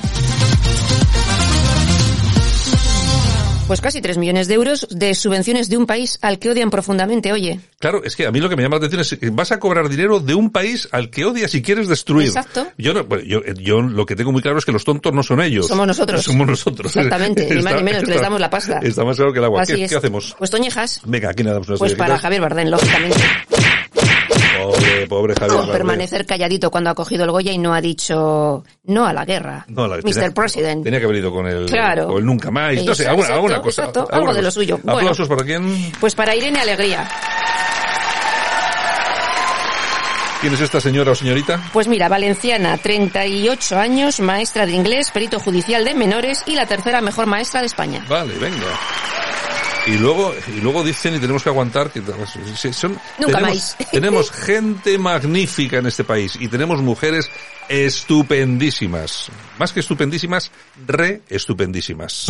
[SPEAKER 12] Pues casi 3 millones de euros de subvenciones de un país al que odian profundamente, oye.
[SPEAKER 3] Claro, es que a mí lo que me llama la atención es que vas a cobrar dinero de un país al que odias y quieres destruir.
[SPEAKER 12] Exacto.
[SPEAKER 3] Yo, no- bueno, yo, yo lo que tengo muy claro es que los tontos no son ellos.
[SPEAKER 12] Somos nosotros. (laughs)
[SPEAKER 3] Somos nosotros.
[SPEAKER 12] Exactamente, ni (laughs) más ni menos, que les damos la pasta.
[SPEAKER 3] Está más claro que el agua.
[SPEAKER 12] Así
[SPEAKER 3] ¿Qué,
[SPEAKER 12] es.
[SPEAKER 3] qué hacemos?
[SPEAKER 12] Pues Toñejas.
[SPEAKER 3] Venga, aquí nada más unas
[SPEAKER 12] Pues para. Javier Bardem, lógicamente.
[SPEAKER 3] Pobre, pobre Javier. Bardem.
[SPEAKER 12] permanecer calladito cuando ha cogido el Goya y no ha dicho no a la guerra.
[SPEAKER 3] No, la-
[SPEAKER 12] Mr.
[SPEAKER 3] tenía-
[SPEAKER 12] President.
[SPEAKER 3] Tenía que haber ido con el,
[SPEAKER 12] Claro.
[SPEAKER 3] con el nunca más. No sé, alguna, alguna cosa.
[SPEAKER 12] exacto, algo
[SPEAKER 3] alguna
[SPEAKER 12] de lo
[SPEAKER 3] cosa.
[SPEAKER 12] suyo. Bueno.
[SPEAKER 3] Aplausos para quién.
[SPEAKER 12] Pues para Irene Alegría.
[SPEAKER 3] ¿Quién es esta señora o señorita?
[SPEAKER 12] Pues mira, valenciana, 38 años, maestra de inglés, perito judicial de menores y la tercera mejor maestra de España.
[SPEAKER 3] Vale, venga. Y luego, y luego dicen y tenemos que aguantar que son,
[SPEAKER 12] Nunca
[SPEAKER 3] tenemos,
[SPEAKER 12] más. (laughs)
[SPEAKER 3] tenemos gente magnífica en este país y tenemos mujeres estupendísimas. Más que estupendísimas, re estupendísimas.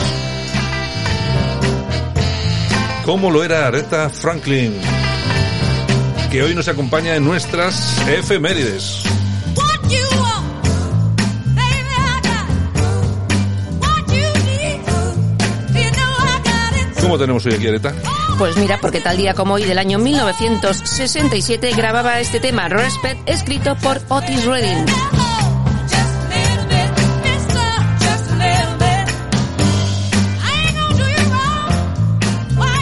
[SPEAKER 3] Como lo era Aretha Franklin, que hoy nos acompaña en nuestras efemérides. ¿Cómo tenemos hoy aquí, Aretha?
[SPEAKER 12] Pues mira, porque tal día como hoy del año 1967 grababa este tema, Respect, escrito por Otis Redding.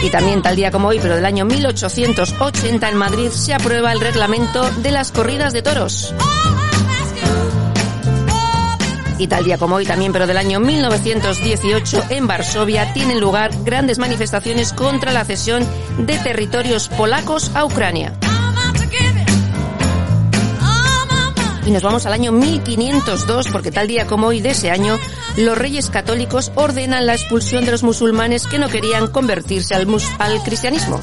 [SPEAKER 12] Y también tal día como hoy, pero del año 1880 en Madrid se aprueba el reglamento de las corridas de toros. Y tal día como hoy también, pero del año 1918 en Varsovia tienen lugar grandes manifestaciones contra la cesión de territorios polacos a Ucrania. Y nos vamos al año 1502 porque tal día como hoy de ese año los reyes católicos ordenan la expulsión de los musulmanes que no querían convertirse al, al cristianismo.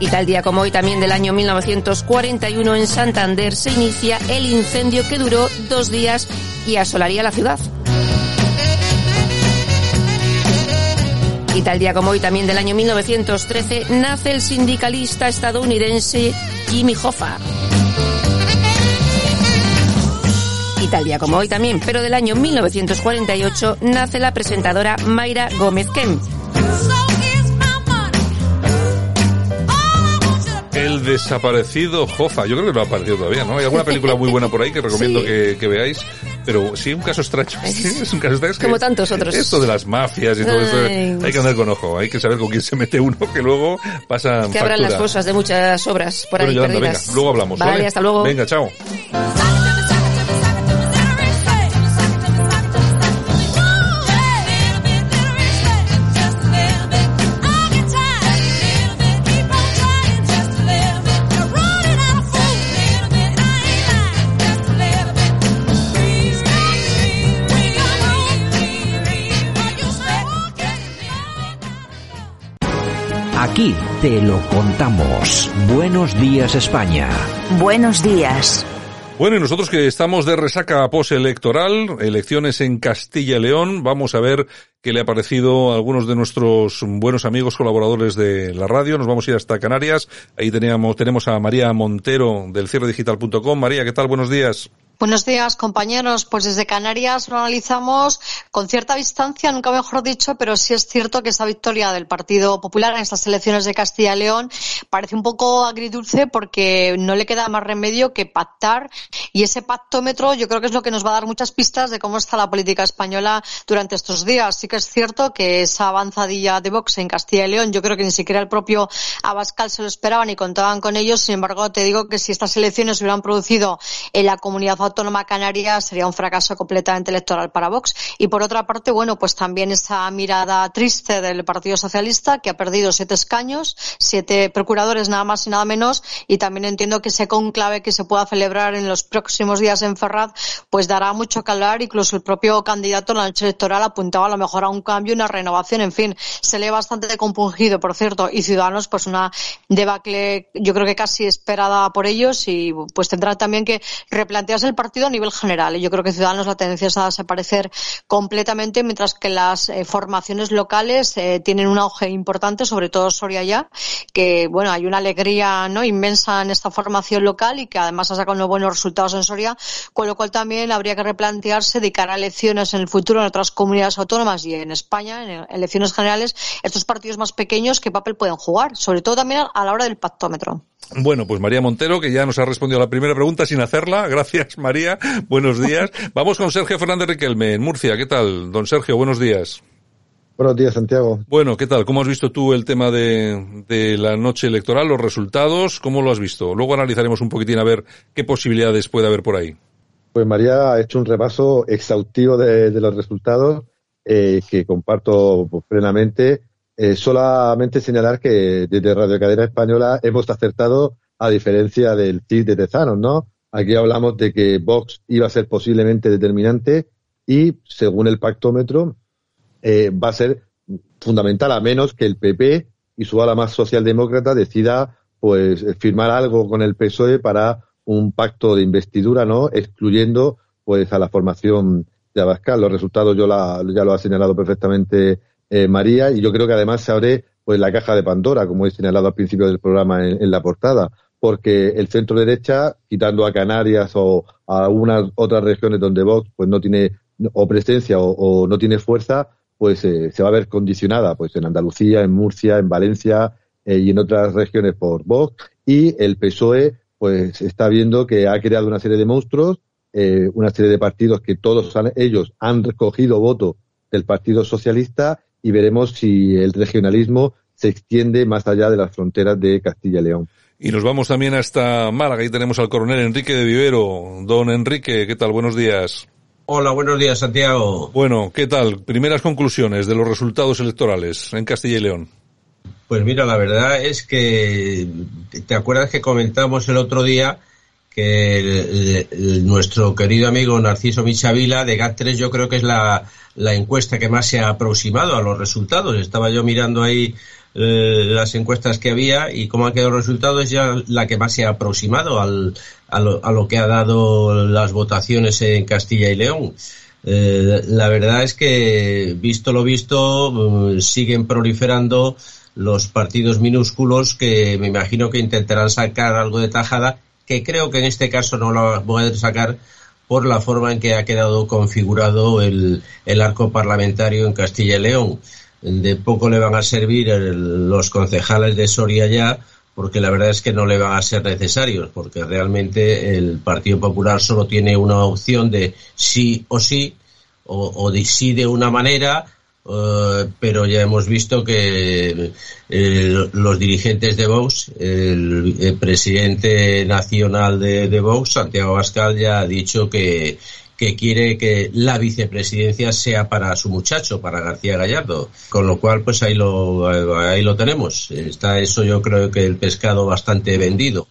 [SPEAKER 12] Y tal día como hoy también del año 1941 en Santander se inicia el incendio que duró dos días y asolaría la ciudad. Y tal día como hoy también del año 1913 nace el sindicalista estadounidense Jimmy Hoffa. Y tal día como hoy también, pero del año 1948, nace la presentadora Mayra Gómez Kem.
[SPEAKER 3] El desaparecido Jofa. Yo creo que no ha aparecido todavía, ¿no? Hay alguna película muy buena por ahí que recomiendo (laughs)
[SPEAKER 12] Sí.
[SPEAKER 3] que, que veáis. Pero sí, un caso extraño. Sí, es un caso extraño. Es que
[SPEAKER 12] Como tantos otros.
[SPEAKER 3] Esto de las mafias y todo esto,
[SPEAKER 12] Ay.
[SPEAKER 3] hay que andar con ojo. Hay que saber con quién se mete uno que luego pasa
[SPEAKER 12] Que abran las fosas de muchas obras por
[SPEAKER 3] Bueno,
[SPEAKER 12] ahí
[SPEAKER 3] Yolanda,
[SPEAKER 12] perdidas.
[SPEAKER 3] venga, luego hablamos.
[SPEAKER 12] Vale,
[SPEAKER 3] ¿vale?
[SPEAKER 12] hasta luego.
[SPEAKER 3] Venga, chao.
[SPEAKER 8] Aquí te lo contamos. Buenos días España.
[SPEAKER 9] Buenos días.
[SPEAKER 3] Bueno, y nosotros que estamos de resaca postelectoral, elecciones en Castilla y León, vamos a ver qué le ha parecido a algunos de nuestros buenos amigos colaboradores de la radio. Nos vamos a ir hasta Canarias. Ahí teníamos, tenemos a María Montero del cierredigital.com. María, ¿qué tal? Buenos días.
[SPEAKER 13] Buenos días, compañeros. Pues desde Canarias lo analizamos con cierta distancia, nunca mejor dicho, pero sí es cierto que esa victoria del Partido Popular en estas elecciones de Castilla y León parece un poco agridulce porque no le queda más remedio que pactar y ese pactómetro yo creo que es lo que nos va a dar muchas pistas de cómo está la política española durante estos días. Sí que es cierto que esa avanzadilla de Vox en Castilla y León, yo creo que ni siquiera el propio Abascal se lo esperaba ni contaban con ellos. Sin embargo, te digo que si estas elecciones hubieran producido en la comunidad autónoma canaria sería un fracaso completamente electoral para Vox. Y por otra parte, bueno, pues también esa mirada triste del Partido Socialista que ha perdido siete escaños, siete procuradores nada más y nada menos. Y también entiendo que ese conclave que se pueda celebrar en los próximos días en Ferraz, pues dará mucho que hablar. Incluso el propio candidato en la noche electoral apuntaba a lo mejor a un cambio, una renovación. En fin, se lee bastante compungido, por cierto. Y Ciudadanos, pues una debacle, yo creo que casi esperada por ellos y pues tendrá también que replantearse el partido a nivel general. Y yo creo que Ciudadanos la tendencia es a desaparecer completamente, mientras que las eh, formaciones locales eh, tienen un auge importante, sobre todo Soria ya, que bueno, hay una alegría no inmensa en esta formación local y que además ha sacado unos buenos resultados en Soria, con lo cual también habría que replantearse de cara a elecciones en el futuro en otras comunidades autónomas y en España, en elecciones generales, estos partidos más pequeños, qué papel pueden jugar, sobre todo también a la hora del pactómetro.
[SPEAKER 3] Bueno, pues María Montero, que ya nos ha respondido a la primera pregunta sin hacerla. Gracias, María. Buenos días. (laughs) Vamos con Sergio Fernández Riquelme, en Murcia. ¿Qué tal? Don Sergio, buenos días.
[SPEAKER 10] Buenos días, Santiago.
[SPEAKER 3] Bueno, ¿qué tal? ¿Cómo has visto tú el tema de, de la noche electoral, los resultados? ¿Cómo lo has visto? Luego analizaremos un poquitín a ver qué posibilidades puede haber por ahí.
[SPEAKER 10] Pues María ha hecho un repaso exhaustivo de, de los resultados eh, que comparto pues, plenamente. Eh, solamente señalar que desde Radio Cadena Española hemos acertado a diferencia del CIS de Tezanos, ¿no? Aquí hablamos de que Vox iba a ser posiblemente determinante y, según el pactómetro, eh, va a ser fundamental a menos que el PP y su ala más socialdemócrata decida pues firmar algo con el PSOE para un pacto de investidura, ¿no? Excluyendo pues a la formación de Abascal. Los resultados yo la, ya lo ha señalado perfectamente eh, María y yo creo que además se abre pues la caja de Pandora, como he señalado al principio del programa en, en la portada, porque el centro derecha, quitando a Canarias o a algunas otras regiones donde Vox pues no tiene o presencia o, no tiene fuerza, pues eh, se va a ver condicionada pues en Andalucía, en Murcia, en Valencia eh, y en otras regiones por Vox y el PSOE pues está viendo que ha creado una serie de monstruos, eh, una serie de partidos que todos han, ellos han recogido voto del Partido Socialista y veremos si el regionalismo se extiende más allá de las fronteras de Castilla y León.
[SPEAKER 3] Y nos vamos también hasta Málaga. Ahí tenemos al coronel Enrique de Vivero. Don Enrique, ¿qué tal? Buenos días.
[SPEAKER 14] Hola, buenos días, Santiago.
[SPEAKER 3] Bueno, ¿qué tal? Primeras conclusiones de los resultados electorales en Castilla y León.
[SPEAKER 14] Pues mira, la verdad es que te acuerdas que comentamos el otro día que el, el, nuestro querido amigo Narciso Michavila de GAT3 yo creo que es la, la encuesta que más se ha aproximado a los resultados. Estaba yo mirando ahí las encuestas que había y cómo han quedado los resultados es ya la que más se ha aproximado al, a, lo, a lo que ha dado las votaciones en Castilla y León. Eh, la verdad es que, visto lo visto, eh, siguen proliferando los partidos minúsculos que me imagino que intentarán sacar algo de tajada, que creo que en este caso no lo voy a sacar por la forma en que ha quedado configurado el, el arco parlamentario en Castilla y León. De poco le van a servir los concejales de Soria ya, porque la verdad es que no le van a ser necesarios, porque realmente el Partido Popular solo tiene una opción de sí o sí, o, de sí de una manera, eh, pero ya hemos visto que eh, los dirigentes de Vox, el, presidente nacional de, de, Vox, Santiago Pascal, ya ha dicho que, que quiere que la vicepresidencia sea para su muchacho, para García Gallardo. Con lo cual, pues ahí lo, ahí lo tenemos. Está eso yo creo que el pescado bastante vendido.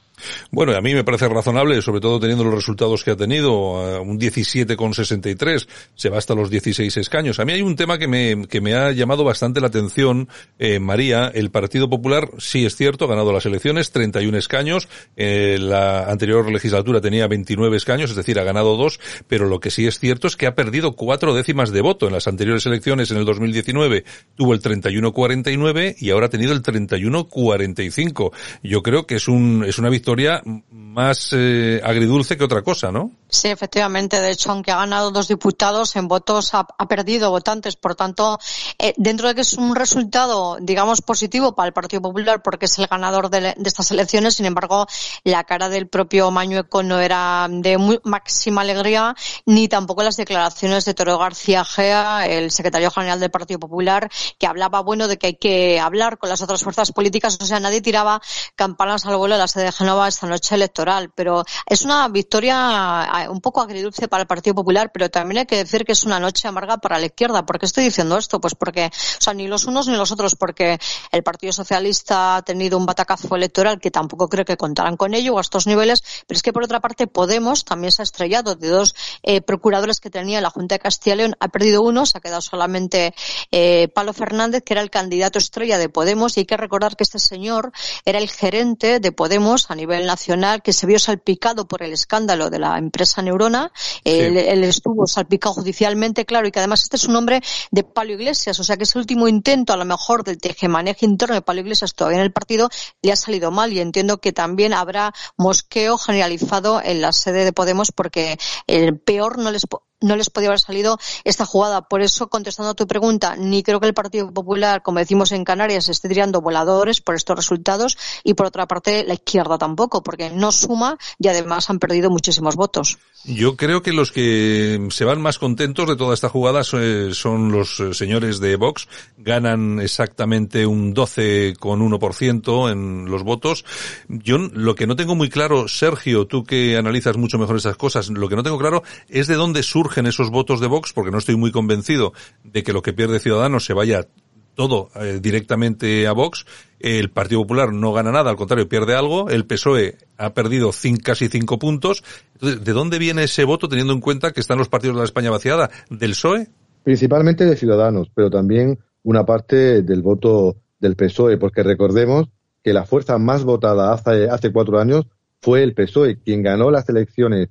[SPEAKER 3] Bueno, a mí me parece razonable, sobre todo teniendo los resultados que ha tenido, un 17,63, se va hasta los 16 escaños. A mí hay un tema que me, que me ha llamado bastante la atención, eh, María, el Partido Popular, sí es cierto, ha ganado las elecciones, 31 escaños, eh, la anterior legislatura tenía 29 escaños, es decir, ha ganado dos, pero lo que sí es cierto es que ha perdido cuatro décimas de voto. En las anteriores elecciones, en el 2019, tuvo el 31,49 y ahora ha tenido el 31,45. Yo creo que es un, es una victoria historia más eh, agridulce que otra cosa, ¿no?
[SPEAKER 13] Sí, efectivamente. De hecho, aunque ha ganado dos diputados, en votos ha, perdido votantes. Por tanto, eh, dentro de que es un resultado, digamos, positivo para el Partido Popular porque es el ganador de, estas elecciones, sin embargo, la cara del propio Mañueco no era de muy, máxima alegría, ni tampoco las declaraciones de Toro García Gea, el secretario general del Partido Popular, que hablaba, bueno, de que hay que hablar con las otras fuerzas políticas. O sea, nadie tiraba campanas al vuelo de la sede de Genova esta noche electoral. Pero es una victoria un poco agridulce para el Partido Popular, pero también hay que decir que es una noche amarga para la izquierda. ¿Por qué estoy diciendo esto? Pues porque, o sea, ni los unos ni los otros, porque el Partido Socialista ha tenido un batacazo electoral que tampoco creo que contarán con ello a estos niveles, pero es que por otra parte Podemos también se ha estrellado de dos eh, procuradores que tenía la Junta de Castilla y León, ha perdido uno, se ha quedado solamente eh, Palo Fernández, que era el candidato estrella de Podemos, y hay que recordar que este señor era el gerente de Podemos a nivel nacional, que se vio salpicado por el escándalo de la empresa esa neurona, él, estuvo salpicado judicialmente, claro, y que además este es un nombre de Palo Iglesias, o sea que es el último intento a lo mejor del tejemaneje interno de Palo Iglesias todavía en el partido le ha salido mal y entiendo que también habrá mosqueo generalizado en la sede de Podemos porque el peor no les no les podía haber salido esta jugada. Por eso, contestando a tu pregunta, ni creo que el Partido Popular, como decimos en Canarias, esté tirando voladores por estos resultados y por otra parte la izquierda tampoco, porque no suma y además han perdido muchísimos votos.
[SPEAKER 3] Yo creo que los que se van más contentos de toda esta jugada son los eh, señores de Vox. Ganan exactamente un 12,1% en los votos. Yo lo que no tengo muy claro, Sergio, tú que analizas mucho mejor esas cosas, lo que no tengo claro es de dónde surge surgen esos votos de Vox, porque no estoy muy convencido de que lo que pierde Ciudadanos se vaya todo eh, directamente a Vox. El Partido Popular no gana nada, al contrario, pierde algo. El PSOE ha perdido casi cinco puntos. Entonces, ¿de dónde viene ese voto teniendo en cuenta que están los partidos de la España vaciada? ¿Del PSOE?
[SPEAKER 10] Principalmente de Ciudadanos, pero también una parte del voto del PSOE, porque recordemos que la fuerza más votada hace, hace cuatro años fue el PSOE, quien ganó las elecciones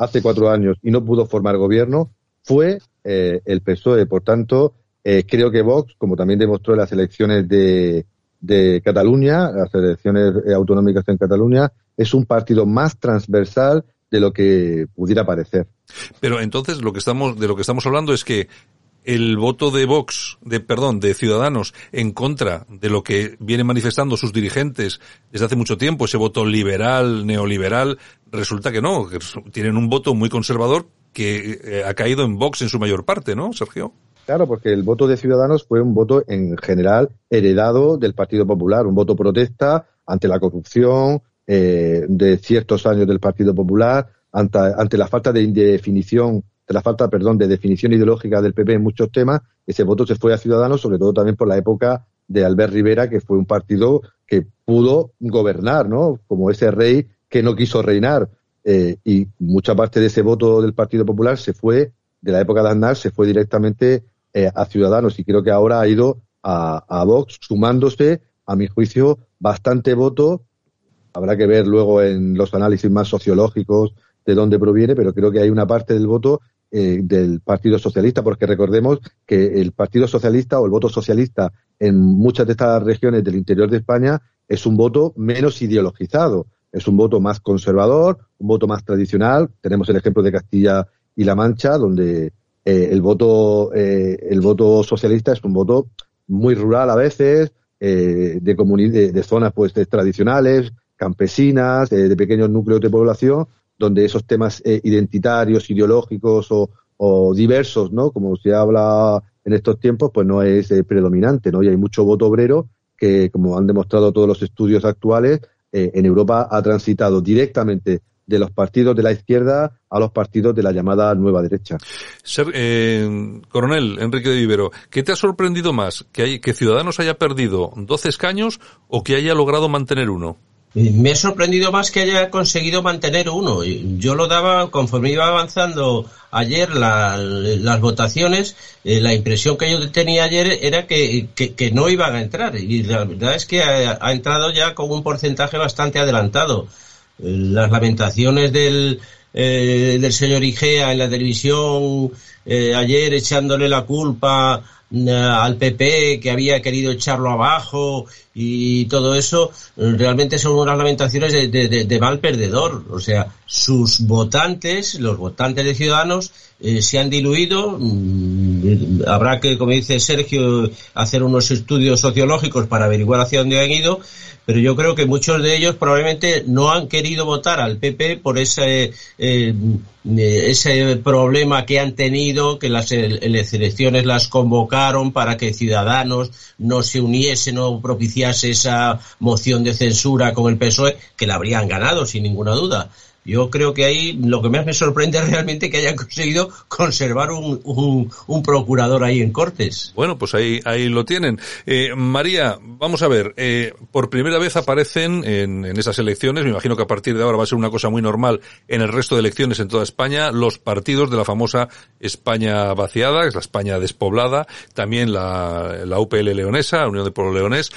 [SPEAKER 10] hace cuatro años y no pudo formar gobierno fue eh, el PSOE. Por tanto, eh, creo que Vox, como también demostró en las elecciones de, de Cataluña, las elecciones autonómicas en Cataluña, es un partido más transversal de lo que pudiera parecer.
[SPEAKER 3] Pero entonces lo que estamos de lo que estamos hablando es que el voto de Vox, de perdón, de Ciudadanos en contra de lo que vienen manifestando sus dirigentes desde hace mucho tiempo, ese voto liberal, neoliberal, resulta que no, que tienen un voto muy conservador que eh, ha caído en Vox en su mayor parte, ¿no, Sergio?
[SPEAKER 10] Claro, porque el voto de Ciudadanos fue un voto en general heredado del Partido Popular, un voto protesta ante la corrupción eh, de ciertos años del Partido Popular, ante, ante la falta de indefinición de la falta, perdón, de definición ideológica del PP en muchos temas, ese voto se fue a Ciudadanos, sobre todo también por la época de Albert Rivera, que fue un partido que pudo gobernar, ¿no? Como ese rey que no quiso reinar. Eh, y mucha parte de ese voto del Partido Popular se fue, de la época de Aznar, se fue directamente eh, a Ciudadanos. Y creo que ahora ha ido a, a Vox, sumándose, a mi juicio, bastante voto. Habrá que ver luego en los análisis más sociológicos de dónde proviene, pero creo que hay una parte del voto eh, del Partido Socialista, porque recordemos que el Partido Socialista o el voto socialista en muchas de estas regiones del interior de España es un voto menos ideologizado. es un voto más conservador, un voto más tradicional. Tenemos el ejemplo de Castilla y La Mancha, donde eh, el voto eh, el voto socialista es un voto muy rural a veces, eh, de, de, de, zonas pues tradicionales, campesinas, de pequeños núcleos de población, donde esos temas identitarios, ideológicos o, diversos, ¿no? Como se habla en estos tiempos, pues no es predominante, ¿no? Y hay mucho voto obrero que, como han demostrado todos los estudios actuales, en Europa ha transitado directamente de los partidos de la izquierda a los partidos de la llamada nueva derecha.
[SPEAKER 3] Eh, coronel Enrique de Vivero, ¿qué te ha sorprendido más? ¿Que, hay, ¿Que Ciudadanos haya perdido 12 escaños o que haya logrado mantener uno?
[SPEAKER 14] Me ha sorprendido más que haya conseguido mantener uno. Yo lo daba conforme iba avanzando ayer la, las votaciones, eh, la impresión que yo tenía ayer era que, que, no iban a entrar. Y la verdad es que ha, entrado ya con un porcentaje bastante adelantado las lamentaciones del, eh, del señor Igea en la televisión eh, ayer echándole la culpa eh, al PP que había querido echarlo abajo y todo eso realmente son unas lamentaciones de, de, mal perdedor. O sea, sus votantes, los votantes de Ciudadanos, eh, se han diluido. Mm, habrá que, como dice Sergio, hacer unos estudios sociológicos para averiguar hacia dónde han ido, pero yo creo que muchos de ellos probablemente no han querido votar al PP por ese, eh, ese problema que han tenido, que las elecciones las convocaron para que Ciudadanos no se uniesen o propiciase esa moción de censura con el PSOE, que la habrían ganado sin ninguna duda. Yo creo que ahí lo que más me sorprende es realmente que hayan conseguido conservar un, un, procurador ahí en Cortes.
[SPEAKER 3] Bueno, pues ahí, ahí lo tienen. Eh, María, vamos a ver, eh, por primera vez aparecen en, en esas elecciones, me imagino que a partir de ahora va a ser una cosa muy normal en el resto de elecciones en toda España, los partidos de la famosa España vaciada, que es la España despoblada, también la, la UPL leonesa, Unión de Pueblo Leonés.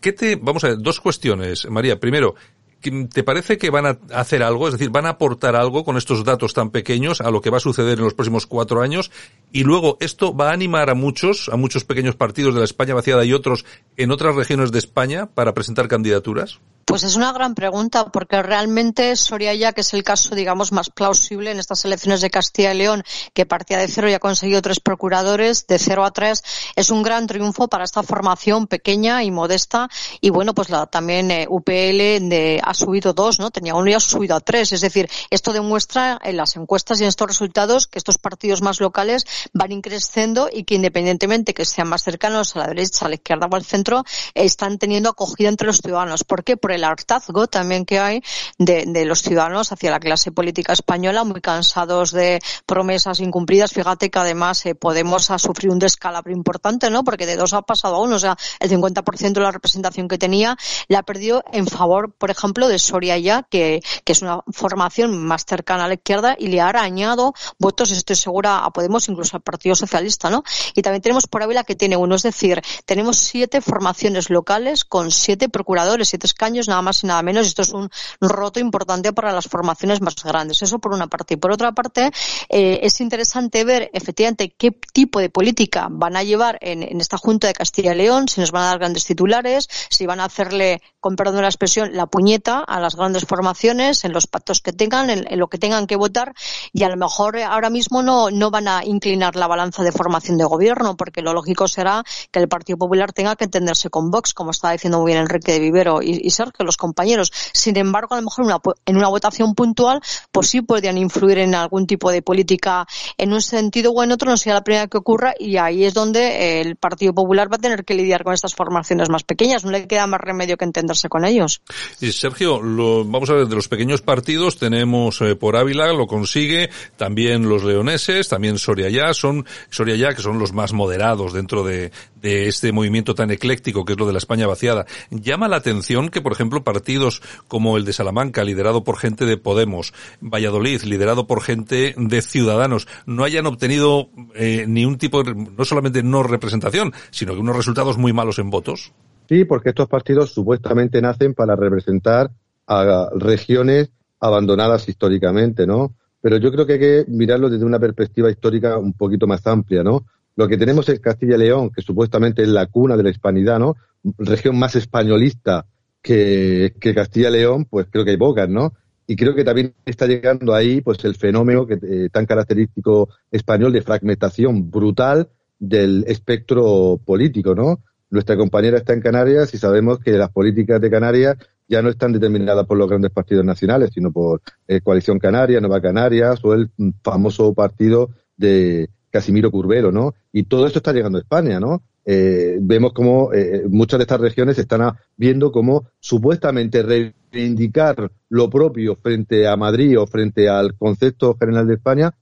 [SPEAKER 3] ¿Qué te, vamos a ver, dos cuestiones, María. Primero, ¿Te parece que van a hacer algo? Es decir, ¿van a aportar algo con estos datos tan pequeños a lo que va a suceder en los próximos cuatro años? Y luego, ¿esto va a animar a muchos, a muchos pequeños partidos de la España vaciada y otros en otras regiones de España para presentar candidaturas?
[SPEAKER 13] Pues es una gran pregunta, porque realmente Soria ya, que es el caso, digamos, más plausible en estas elecciones de Castilla y León, que partía de cero y ha conseguido tres procuradores, de cero a tres, es un gran triunfo para esta formación pequeña y modesta. Y bueno, pues la, también eh, UPL ha subido dos, ¿no? Tenía uno y ha subido a tres. Es decir, esto demuestra en las encuestas y en estos resultados que estos partidos más locales van increciendo y que independientemente que sean más cercanos a la derecha, a la izquierda o al centro, están teniendo acogida entre los ciudadanos. ¿Por qué? El hartazgo también que hay de, los ciudadanos hacia la clase política española, muy cansados de promesas incumplidas. Fíjate que además eh, Podemos ha sufrido un descalabro importante, ¿no? Porque de dos ha pasado a uno, o sea, el 50% de la representación que tenía la perdió en favor, por ejemplo, de Soria ya, que, que es una formación más cercana a la izquierda y le ha arañado votos, estoy segura, a Podemos, incluso al Partido Socialista, ¿no? Y también tenemos por Ávila que tiene uno, es decir, tenemos siete formaciones locales con siete procuradores, siete escaños, nada más y nada menos. Esto es un roto importante para las formaciones más grandes. Eso por una parte. Y por otra parte, eh, es interesante ver efectivamente qué tipo de política van a llevar en, esta Junta de Castilla y León, si nos van a dar grandes titulares, si van a hacerle, con perdón de la expresión, la puñeta a las grandes formaciones, en los pactos que tengan, en, lo que tengan que votar, y a lo mejor ahora mismo no, no van a inclinar la balanza de formación de gobierno, porque lo lógico será que el Partido Popular tenga que entenderse con Vox, como estaba diciendo muy bien Enrique de Vivero y, y Sergio, los compañeros. Sin embargo, a lo mejor una, en una votación puntual, pues sí podrían influir en algún tipo de política en un sentido o en otro, no sea la primera que ocurra, y ahí es donde el Partido Popular va a tener que lidiar con estas formaciones más pequeñas. No le queda más remedio que entenderse con ellos.
[SPEAKER 3] Y Sergio, lo, vamos a ver, de los pequeños partidos tenemos eh, por Ávila, lo consigue, también los leoneses, también Soria Ya, son Soria Ya, que son los más moderados dentro de, de este movimiento tan ecléctico que es lo de la España vaciada. Llama la atención que, por ejemplo, partidos como el de Salamanca, liderado por gente de Podemos, Valladolid, liderado por gente de Ciudadanos, no hayan obtenido eh, ni un tipo de, no solamente no representación, sino que unos resultados muy malos en votos?
[SPEAKER 10] Sí, porque estos partidos supuestamente nacen para representar a regiones abandonadas históricamente, ¿no? Pero yo creo que hay que mirarlo desde una perspectiva histórica un poquito más amplia, ¿no? Lo que tenemos es Castilla y León, que supuestamente es la cuna de la hispanidad, ¿no? Región más españolista que, que Castilla y León, pues creo que hay pocas, ¿no? Y creo que también está llegando ahí pues el fenómeno que, eh, tan característico español de fragmentación brutal del espectro político, ¿no? Nuestra compañera está en Canarias y sabemos que las políticas de Canarias ya no están determinadas por los grandes partidos nacionales, sino por eh, Coalición Canaria, Nueva Canarias o el famoso partido de Casimiro Curvelo, ¿no? Y todo esto está llegando a España, ¿no? Eh, vemos como eh, muchas de estas regiones están viendo como supuestamente reivindicar lo propio frente a Madrid o frente al concepto general de España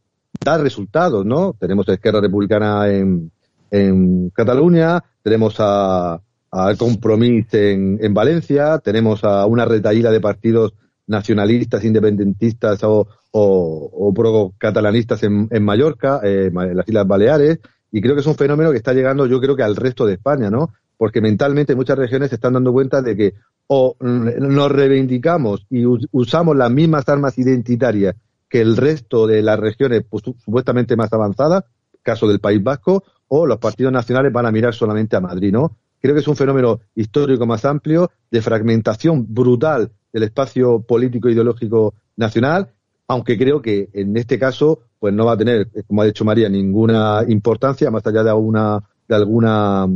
[SPEAKER 10] da resultados, ¿no? Tenemos a Esquerra Republicana en, en Cataluña, tenemos a, a Compromís en, en, Valencia, tenemos a una retaíla de partidos nacionalistas, independentistas o, o, pro-catalanistas en, en Mallorca, eh, en las Islas Baleares, y creo que es un fenómeno que está llegando, yo creo que al resto de España, ¿no? Porque mentalmente muchas regiones se están dando cuenta de que o nos reivindicamos y usamos las mismas armas identitarias que el resto de las regiones pues, supuestamente más avanzadas, caso del País Vasco, o los partidos nacionales van a mirar solamente a Madrid, ¿no? Creo que es un fenómeno histórico más amplio de fragmentación brutal del espacio político ideológico nacional aunque creo que en este caso pues no va a tener, como ha dicho María, ninguna importancia más allá de alguna de alguna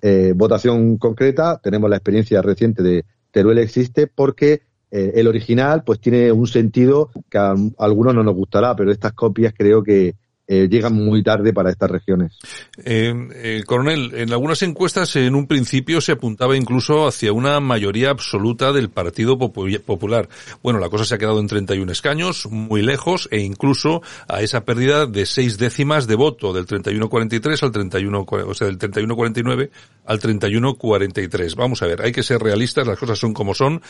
[SPEAKER 10] eh, votación concreta. Tenemos la experiencia reciente de Teruel existe porque eh, el original pues tiene un sentido que a algunos no nos gustará, pero estas copias creo que eh, llegan muy tarde para estas regiones.
[SPEAKER 3] Eh, eh, coronel, en algunas encuestas en un principio se apuntaba incluso hacia una mayoría absoluta del Partido Popular. Bueno, la cosa se ha quedado en 31 escaños, muy lejos, e incluso a esa pérdida de seis décimas de voto, del 31-43 al 31, o sea, del 31-49 al 31-43. Vamos a ver, hay que ser realistas, las cosas son como son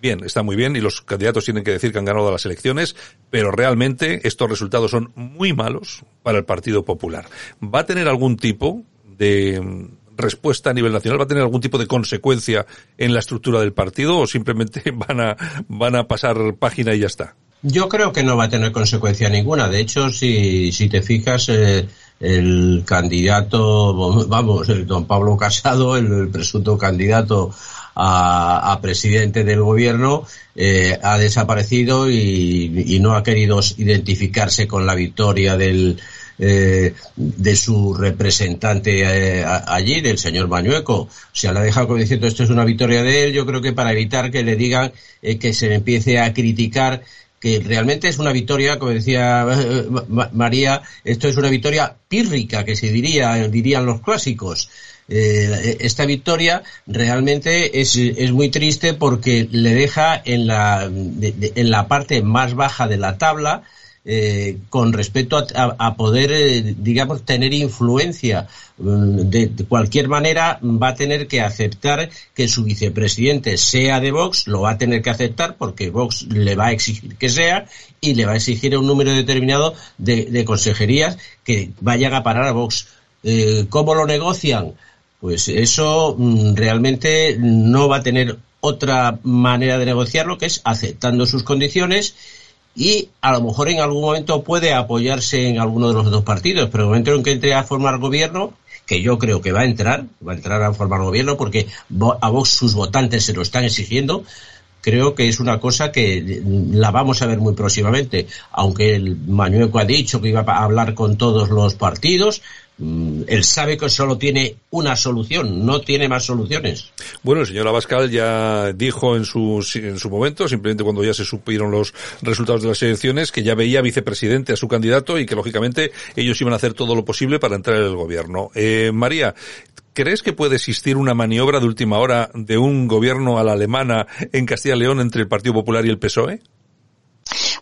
[SPEAKER 3] bien, está muy bien y los candidatos tienen que decir que han ganado las elecciones, pero realmente estos resultados son muy malos para el Partido Popular. ¿Va a tener algún tipo de mm, respuesta a nivel nacional? ¿Va a tener algún tipo de consecuencia en la estructura del partido o simplemente (laughs) van a, van a pasar página y ya está?
[SPEAKER 14] Yo creo que no va a tener consecuencia ninguna. De hecho, si, si te fijas, eh, el candidato, vamos, el don Pablo Casado, el presunto candidato a, presidente del gobierno eh, ha desaparecido y, no ha querido identificarse con la victoria del, eh, de su representante eh, allí, del señor Mañueco. O sea, le ha dejado como diciendo esto es una victoria de él, yo creo que para evitar que le digan que se empiece a criticar que realmente es una victoria, como decía María, esto es una victoria pírrica, que se diría, dirían los clásicos. Eh, esta victoria realmente es, es, muy triste porque le deja en la, en la parte más baja de la tabla eh, con respecto a, poder, eh, digamos, tener influencia. Mm, de, cualquier manera, va a tener que aceptar que su vicepresidente sea de Vox, lo va a tener que aceptar porque Vox le va a exigir que sea y le va a exigir un número determinado de, de consejerías que vayan a parar a Vox. ¿Cómo lo negocian? Pues eso mm, realmente no va a tener otra manera de negociarlo que es aceptando sus condiciones y a lo mejor en algún momento puede apoyarse en alguno de los dos partidos, pero en el momento en que entre a formar gobierno, que yo creo que va a entrar, va a entrar a formar gobierno porque a Vox sus votantes se lo están exigiendo, creo que es una cosa que la vamos a ver muy próximamente, aunque el Mañueco ha dicho que iba a hablar con todos los partidos, Mm, él sabe que solo tiene una solución, no tiene más soluciones.
[SPEAKER 3] Bueno, el señor Abascal ya dijo en su, en su momento, simplemente cuando ya se supieron los resultados de las elecciones, que ya veía vicepresidente a su candidato y que lógicamente ellos iban a hacer todo lo posible para entrar en el gobierno. Eh, María, ¿crees que puede existir una maniobra de última hora de un gobierno a la alemana en Castilla y León entre el Partido Popular y el PSOE?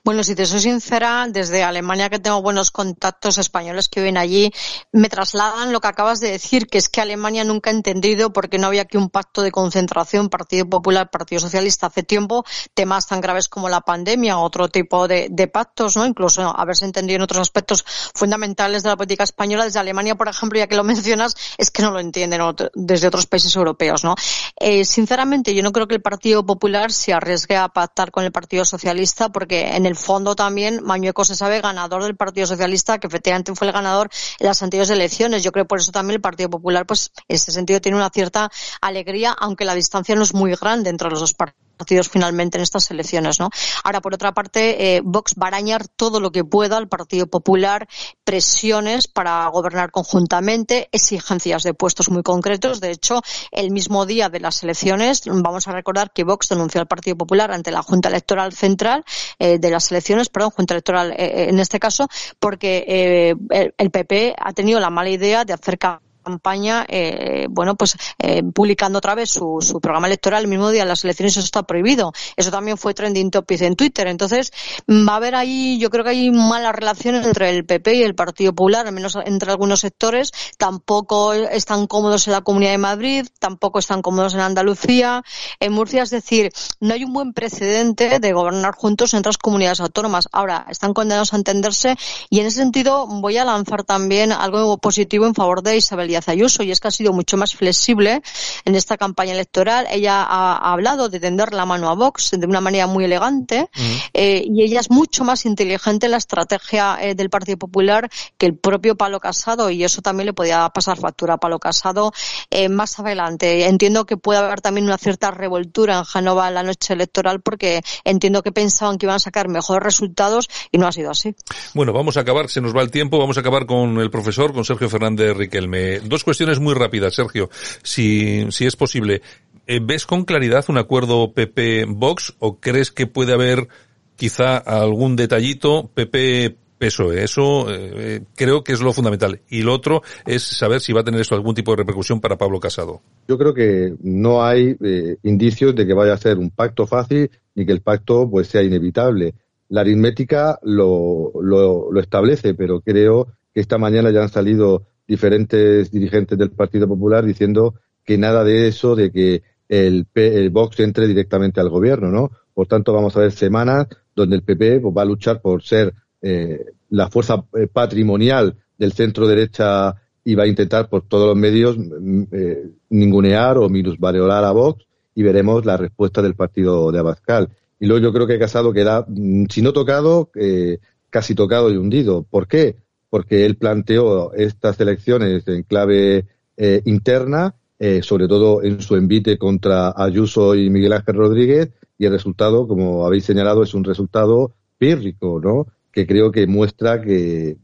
[SPEAKER 13] Bueno, si te soy sincera, desde Alemania que tengo buenos contactos españoles que viven allí, me trasladan lo que acabas de decir, que es que Alemania nunca ha entendido por qué no había aquí un pacto de concentración, Partido Popular, Partido Socialista, hace tiempo, temas tan graves como la pandemia, otro tipo de, pactos, ¿no? Incluso haberse entendido en otros aspectos fundamentales de la política española. Desde Alemania, por ejemplo, ya que lo mencionas, es que no lo entienden desde otros países europeos, ¿no? Eh, sinceramente, yo no creo que el Partido Popular se arriesgue a pactar con el Partido Socialista porque en el fondo también Mañueco se sabe ganador del Partido Socialista, que efectivamente fue el ganador en las anteriores elecciones. Yo creo que por eso también el Partido Popular, pues en ese sentido tiene una cierta alegría, aunque la distancia no es muy grande entre los dos partidos partidos finalmente en estas elecciones, ¿no? Ahora, por otra parte, eh, Vox va a arañar todo lo que pueda al Partido Popular, presiones para gobernar conjuntamente, exigencias de puestos muy concretos. De hecho, el mismo día de las elecciones, vamos a recordar que Vox denunció al Partido Popular ante la Junta Electoral Central eh, de las elecciones, perdón, Junta Electoral eh, en este caso, porque el, el PP ha tenido la mala idea de hacer campaña, eh, bueno, pues eh, publicando otra vez su, su, programa electoral el mismo día de las elecciones, eso está prohibido. Eso también fue trending topic en Twitter. Entonces, va a haber ahí, yo creo que hay malas relaciones entre el PP y el Partido Popular, al menos entre algunos sectores. Tampoco están cómodos en la Comunidad de Madrid, tampoco están cómodos en Andalucía. En Murcia, es decir, no hay un buen precedente de gobernar juntos en otras comunidades autónomas. Ahora, están condenados a entenderse y en ese sentido voy a lanzar también algo positivo en favor de Isabel Ayuso y es que ha sido mucho más flexible en esta campaña electoral. Ella ha, hablado de tender la mano a Vox de una manera muy elegante eh, y ella es mucho más inteligente en la estrategia eh, del Partido Popular que el propio Palo Casado y eso también le podía pasar factura a Palo Casado eh, más adelante. Entiendo que puede haber también una cierta revoltura en Genova en la noche electoral porque entiendo que pensaban que iban a sacar mejores resultados y no ha sido así.
[SPEAKER 3] Bueno, vamos a acabar, se nos va el tiempo, vamos a acabar con el profesor, con Sergio Fernández Riquelme dos cuestiones muy rápidas, Sergio, si, si es posible. Eh, ¿Ves con claridad un acuerdo PP-Vox o crees que puede haber quizá algún detallito PP PSOE. Eso eh, creo que es lo fundamental. Y lo otro es saber si va a tener esto algún tipo de repercusión para Pablo Casado.
[SPEAKER 10] Yo creo que no hay eh, indicios de que vaya a ser un pacto fácil ni que el pacto pues sea inevitable. La aritmética lo, lo, lo establece, pero creo que esta mañana ya han salido diferentes dirigentes del Partido Popular diciendo que nada de eso, de que el, el Vox entre directamente al gobierno, ¿no? Por tanto, vamos a ver semanas donde el PP pues, va a luchar por ser eh, la fuerza eh, patrimonial del centro derecha y va a intentar por todos los medios mm, eh, ningunear o minusvalorar a Vox y veremos la respuesta del partido de Abascal. Y luego yo creo que Casado queda, mm, si no tocado, eh, casi tocado y hundido. ¿Por qué? Porque él planteó estas elecciones en clave eh, interna, eh, sobre todo en su envite contra Ayuso y Miguel Ángel Rodríguez, y el resultado, como habéis señalado, es un resultado pírrico, ¿no? Que creo que muestra que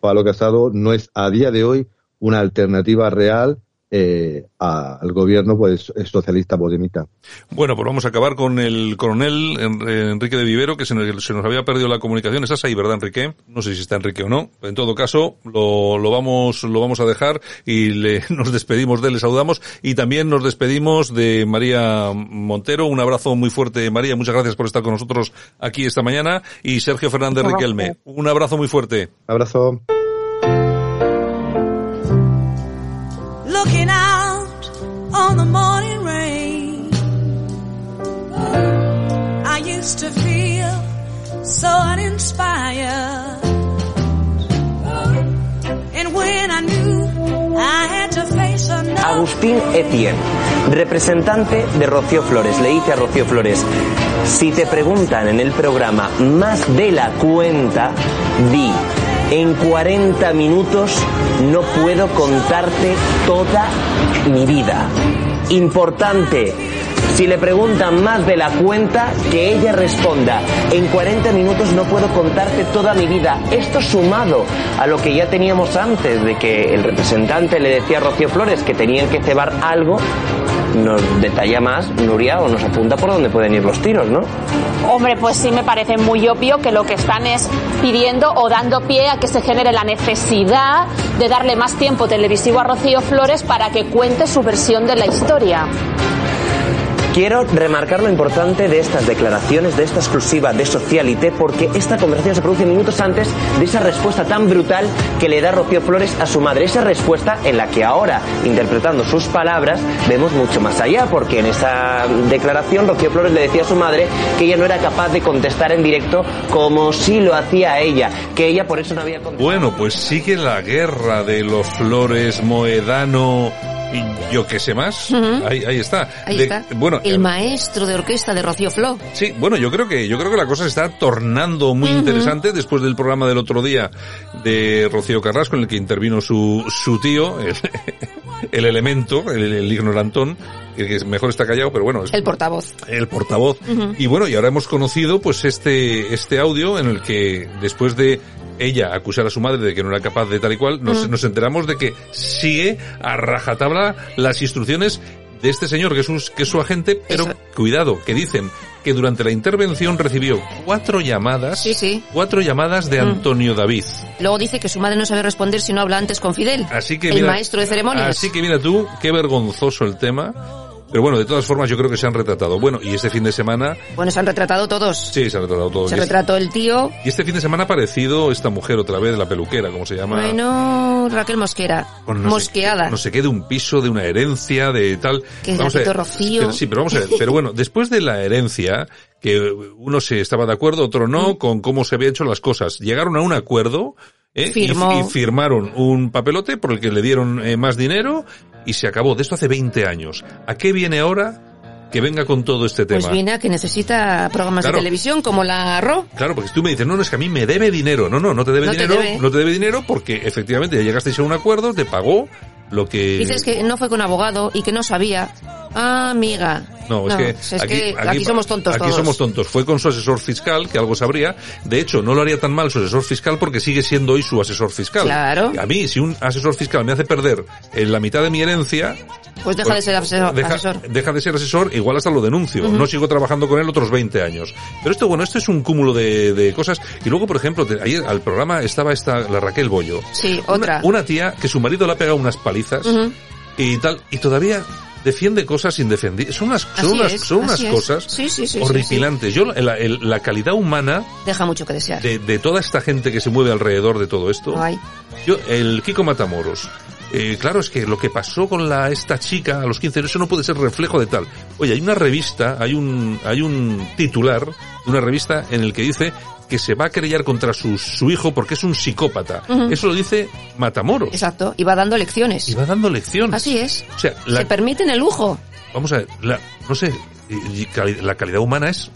[SPEAKER 10] Pablo Casado no es a día de hoy una alternativa real eh, al gobierno pues socialista podemita.
[SPEAKER 3] Bueno, pues vamos a acabar con el coronel Enrique de Vivero, que se nos, había perdido la comunicación. ¿Estás ahí, verdad, Enrique? No sé si está Enrique o no. En todo caso, lo, lo vamos, lo vamos a dejar y le, (laughs) nos despedimos de él, le saludamos y también nos despedimos de María Montero. Un abrazo muy fuerte, María. Muchas gracias por estar con nosotros aquí esta mañana. Y Sergio Fernández Riquelme. Un abrazo muy fuerte.
[SPEAKER 10] Abrazo.
[SPEAKER 15] Looking out on the morning rain. I used to feel so uninspired. And when I knew I had to face another.
[SPEAKER 16] Agustín Etienne, representante de Rocío Flores. Le dice a Rocío Flores, si te preguntan en el programa más de la cuenta, di en 40 minutos no puedo contarte toda mi vida. Importante, si le preguntan más de la cuenta, que ella responda, en 40 minutos no puedo contarte toda mi vida. Esto sumado a lo que ya teníamos antes de que el representante le decía a Rocío Flores que tenían que cebar algo, nos detalla más Nuria o nos apunta por dónde pueden ir los tiros, ¿no?
[SPEAKER 17] Hombre, pues sí me parece muy obvio que lo que están es pidiendo o dando pie a que se genere la necesidad de darle más tiempo televisivo a Rocío Flores para que cuente su versión de la historia.
[SPEAKER 16] Quiero remarcar lo importante de estas declaraciones, de esta exclusiva de Socialité, porque esta conversación se produce minutos antes de esa respuesta tan brutal que le da Rocío Flores a su madre. Esa respuesta en la que ahora, interpretando sus palabras, vemos mucho más allá, porque en esa declaración Rocío Flores le decía a su madre que ella no era capaz de contestar en directo como si lo hacía ella, que ella por eso no había
[SPEAKER 3] contestado. Bueno, pues sigue la guerra de los Flores Moedano y yo qué sé más. Ahí, ahí está.
[SPEAKER 12] Ahí
[SPEAKER 3] De-
[SPEAKER 12] está.
[SPEAKER 3] Bueno,
[SPEAKER 12] el maestro de orquesta de Rocío Flo.
[SPEAKER 3] Sí, bueno, yo creo que yo creo que la cosa se está tornando muy interesante después del programa del otro día de Rocío Carrasco en el que intervino su su tío, el, (laughs) el elemento, el, el ignorantón, el que mejor está callado, pero bueno, es
[SPEAKER 12] El portavoz.
[SPEAKER 3] el portavoz. Y bueno, y ahora hemos conocido pues este este audio en el que después de ella acusar a su madre de que no era capaz de tal y cual, nos,
[SPEAKER 12] Ujú.
[SPEAKER 3] nos enteramos de que sigue a rajatabla las instrucciones de este señor que es, un- que es su agente, pero cuidado, que dicen que durante la intervención recibió cuatro llamadas, cuatro llamadas de
[SPEAKER 12] Mm.
[SPEAKER 3] Antonio David.
[SPEAKER 12] Luego dice que su madre no sabe responder si no habla antes con Fidel.
[SPEAKER 3] Así que
[SPEAKER 12] el
[SPEAKER 3] mira-
[SPEAKER 12] maestro de ceremonias.
[SPEAKER 3] Así que mira tú, qué vergonzoso el tema. Pero bueno, de todas formas yo creo que se han retratado. Bueno, y este fin de semana,
[SPEAKER 12] Bueno, se han retratado todos.
[SPEAKER 3] sí, se han retratado todos.
[SPEAKER 12] Se retrató el tío.
[SPEAKER 3] Y este fin de semana ha aparecido esta mujer otra vez, la peluquera, como se llama.
[SPEAKER 12] Bueno, Raquel Mosquera.
[SPEAKER 3] Bueno, no sé-
[SPEAKER 12] Mosqueada.
[SPEAKER 3] no sé qué, de un piso, de una herencia, de tal.
[SPEAKER 12] Que
[SPEAKER 3] Vamos a ver.
[SPEAKER 12] Rocío.
[SPEAKER 3] Pero, sí, pero vamos a ver. Pero bueno, después de la herencia, que uno se estaba de acuerdo, otro
[SPEAKER 12] Mm.
[SPEAKER 3] no, con cómo se habían hecho las cosas. Llegaron a un acuerdo, ¿eh? y-
[SPEAKER 12] Firmó.
[SPEAKER 3] Y, firmaron un papelote por el que le dieron eh, más dinero y se acabó. De esto hace 20 años. ¿A qué viene ahora que venga con todo este tema?
[SPEAKER 12] Pues viene a que necesita programas
[SPEAKER 3] Claro.
[SPEAKER 12] de televisión como la RO.
[SPEAKER 3] Claro, porque si tú me dices, no, no, es que a mí me debe dinero. No, no, no te debe
[SPEAKER 12] No te
[SPEAKER 3] dinero,
[SPEAKER 12] debe.
[SPEAKER 3] no te debe dinero porque efectivamente ya llegasteis a un acuerdo, te pagó lo que...
[SPEAKER 12] Dices que no fue con abogado y que no sabía. Ah, amiga.
[SPEAKER 3] No, es que,
[SPEAKER 12] es que aquí somos tontos
[SPEAKER 3] Aquí
[SPEAKER 12] todos.
[SPEAKER 3] somos tontos. Fue con su asesor fiscal, que algo sabría. De hecho, no lo haría tan mal su asesor fiscal porque sigue siendo hoy su asesor fiscal.
[SPEAKER 12] Claro.
[SPEAKER 3] A mí, si un asesor fiscal me hace perder eh, la mitad de mi herencia...
[SPEAKER 12] Pues deja de ser asesor.
[SPEAKER 3] Deja,
[SPEAKER 12] asesor.
[SPEAKER 3] deja de ser asesor, igual hasta lo denuncio.
[SPEAKER 12] Ujú.
[SPEAKER 3] No sigo trabajando con él otros 20 años. Pero esto, bueno, esto es un cúmulo de, de cosas. Y luego, por ejemplo, ayer al programa estaba esta, la Raquel Bollo.
[SPEAKER 12] Sí, otra.
[SPEAKER 3] Una, una tía que su marido le ha pegado unas palizas Y tal, y todavía defiende cosas indefendibles. Son unas, son unas,
[SPEAKER 12] es,
[SPEAKER 3] son unas cosas
[SPEAKER 12] Sí, sí, sí, sí,
[SPEAKER 3] horripilantes. Yo, la, el- la calidad humana
[SPEAKER 12] Deja mucho que desear.
[SPEAKER 3] de, de toda esta gente que se mueve alrededor de todo esto.
[SPEAKER 12] Ay.
[SPEAKER 3] Yo, el Kiko Matamoros. eh, claro, es que lo que pasó con la, esta chica a los 15 años, eso no puede ser reflejo de tal. Oye, hay una revista, hay un, hay un titular de una revista en el que dice que se va a querellar contra su, su hijo porque es un psicópata. Eso lo dice Matamoros.
[SPEAKER 12] Exacto. Y va dando lecciones.
[SPEAKER 3] Y va dando lecciones.
[SPEAKER 12] Así es.
[SPEAKER 3] O sea, la,
[SPEAKER 12] Se permiten el lujo.
[SPEAKER 3] vamos a ver, la, no sé, la calidad humana es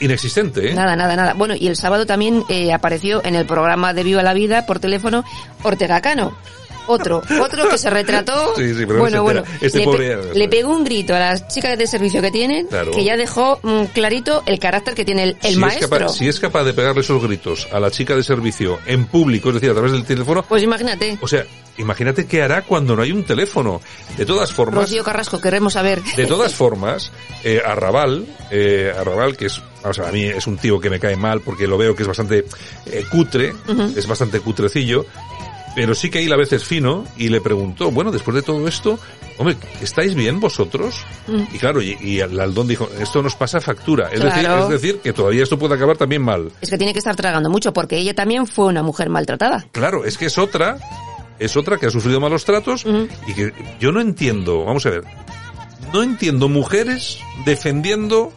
[SPEAKER 3] inexistente, ¿eh?
[SPEAKER 12] Nada, nada, nada. Bueno, y el sábado también eh, apareció en el programa de Viva la Vida por teléfono Ortega Cano. Otro, otro que se retrató. (laughs)
[SPEAKER 3] Sí, sí, pero
[SPEAKER 12] bueno, bueno.
[SPEAKER 3] Este
[SPEAKER 12] le,
[SPEAKER 3] pobre
[SPEAKER 12] pe- le pegó un grito a las chicas de servicio que tienen,
[SPEAKER 3] Claro.
[SPEAKER 12] que ya dejó mm, clarito el carácter que tiene el, el
[SPEAKER 3] si,
[SPEAKER 12] maestro.
[SPEAKER 3] Es capaz, si es capaz de pegarle esos gritos a la chica de servicio en público, es decir, a través del teléfono,
[SPEAKER 12] Pues imagínate,
[SPEAKER 3] o sea, imagínate qué hará cuando no hay un teléfono. De todas formas,
[SPEAKER 12] Rocío Carrasco, queremos saber.
[SPEAKER 3] de todas (laughs) formas, eh, Arrabal, eh, Arrabal, que es, vamos a ver, a mí es un tío que me cae mal porque lo veo que es bastante eh, cutre, es bastante cutrecillo, pero sí que ahí la vez es fino y le preguntó, bueno, después de todo esto, hombre, ¿estáis bien vosotros?
[SPEAKER 12] Mm.
[SPEAKER 3] Y claro, y, y el Aldón dijo, esto nos pasa factura. Es,
[SPEAKER 12] Claro.
[SPEAKER 3] decir, es decir, que todavía esto puede acabar también mal.
[SPEAKER 12] Es que tiene que estar tragando mucho porque ella también fue una mujer maltratada.
[SPEAKER 3] Claro, es que es otra, es otra que ha sufrido malos tratos y que yo no entiendo, vamos a ver, no entiendo mujeres defendiendo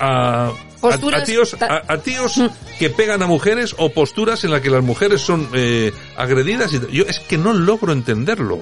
[SPEAKER 3] a,
[SPEAKER 12] Posturas
[SPEAKER 3] a tíos, a, a tíos que pegan a mujeres o posturas en las que las mujeres son eh, agredidas. Y, yo es que no logro entenderlo.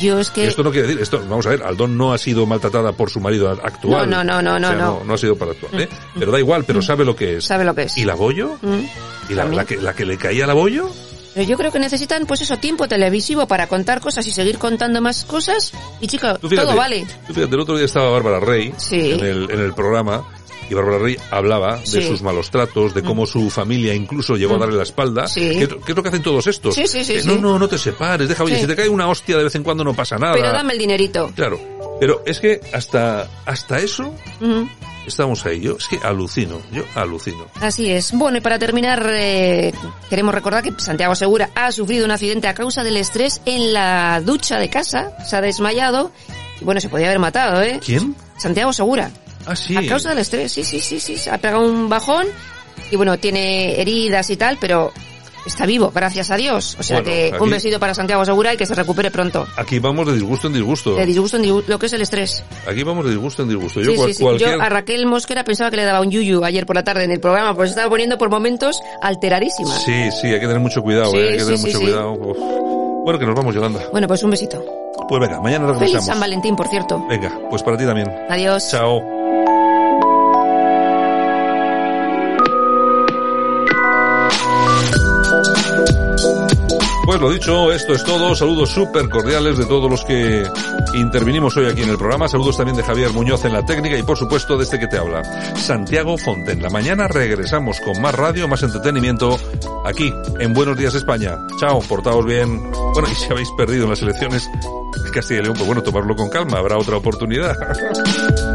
[SPEAKER 12] Yo es que...
[SPEAKER 3] Esto no quiere decir, esto, vamos a ver, Aldón no ha sido maltratada por su marido actual.
[SPEAKER 12] No, no, no, no,
[SPEAKER 3] O sea,
[SPEAKER 12] no.
[SPEAKER 3] no. ha sido para actual, ¿eh? Pero da igual, pero sabe lo que es.
[SPEAKER 12] Sabe lo que es.
[SPEAKER 3] ¿Y la Bollo?
[SPEAKER 12] Mm.
[SPEAKER 3] ¿Y la, la que, la que le caía a la Bollo?
[SPEAKER 12] Pero yo creo que necesitan, pues eso, tiempo televisivo para contar cosas y seguir contando más cosas. Y chica,
[SPEAKER 3] Tú fíjate,
[SPEAKER 12] todo vale.
[SPEAKER 3] tú fíjate, el otro día estaba Bárbara Rey
[SPEAKER 12] Sí.
[SPEAKER 3] en, el, en el programa y Bárbara Rey hablaba de
[SPEAKER 12] Sí.
[SPEAKER 3] sus malos tratos, de cómo su familia incluso llegó a
[SPEAKER 12] Mm.
[SPEAKER 3] darle la espalda.
[SPEAKER 12] Sí.
[SPEAKER 3] ¿Qué, qué es lo que hacen todos estos?
[SPEAKER 12] Sí, sí, sí,
[SPEAKER 3] Eh. No, no, no te separes, deja, oye, si te cae una hostia de vez en cuando no pasa nada.
[SPEAKER 12] Pero dame el dinerito.
[SPEAKER 3] Claro, pero es que hasta, hasta eso estamos ahí. Yo es que alucino, yo alucino.
[SPEAKER 12] Así es. Bueno, y para terminar, eh, queremos recordar que Santiago Segura ha sufrido un accidente a causa del estrés en la ducha de casa. Se ha desmayado. Y bueno, se podía haber matado, ¿eh?
[SPEAKER 3] ¿Quién?
[SPEAKER 12] Santiago Segura.
[SPEAKER 3] Ah, sí.
[SPEAKER 12] A causa del estrés, sí, sí, sí, sí. Se ha pegado un bajón. Y bueno, tiene heridas y tal, pero está vivo, gracias a Dios. O sea
[SPEAKER 3] Bueno,
[SPEAKER 12] que
[SPEAKER 3] aquí-
[SPEAKER 12] un besito para Santiago Segura y que se recupere pronto.
[SPEAKER 3] Aquí vamos de disgusto en disgusto.
[SPEAKER 12] De disgusto en disgusto, lo que es el estrés.
[SPEAKER 3] Aquí vamos de disgusto en disgusto. Yo
[SPEAKER 12] Sí,
[SPEAKER 3] cual-
[SPEAKER 12] sí, sí.
[SPEAKER 3] cualquier...
[SPEAKER 12] Yo a Raquel Mosquera pensaba que le daba un yuyu ayer por la tarde en el programa, pues estaba poniendo por momentos alteradísima.
[SPEAKER 3] Sí, sí, hay que tener mucho cuidado,
[SPEAKER 12] Sí,
[SPEAKER 3] ¿eh? hay que
[SPEAKER 12] sí,
[SPEAKER 3] tener
[SPEAKER 12] sí,
[SPEAKER 3] mucho cuidado. Uf. Bueno, que nos vamos, Yolanda.
[SPEAKER 12] Bueno, pues un besito.
[SPEAKER 3] Pues venga, mañana
[SPEAKER 12] Feliz
[SPEAKER 3] regresamos.
[SPEAKER 12] San Valentín, por cierto.
[SPEAKER 3] Venga, pues para ti también.
[SPEAKER 12] Adiós.
[SPEAKER 3] Chao. Pues lo dicho, esto es todo. Saludos súper cordiales de todos los que intervinimos hoy aquí en el programa. Saludos también de Javier Muñoz en la técnica y por supuesto de este que te habla, Santiago Fonten. La mañana regresamos con más radio, más entretenimiento aquí en Buenos Días España. Chao, portaos bien. Bueno, y si habéis perdido en las elecciones de Castilla y León, pues bueno, tomarlo con calma, habrá otra oportunidad. (laughs)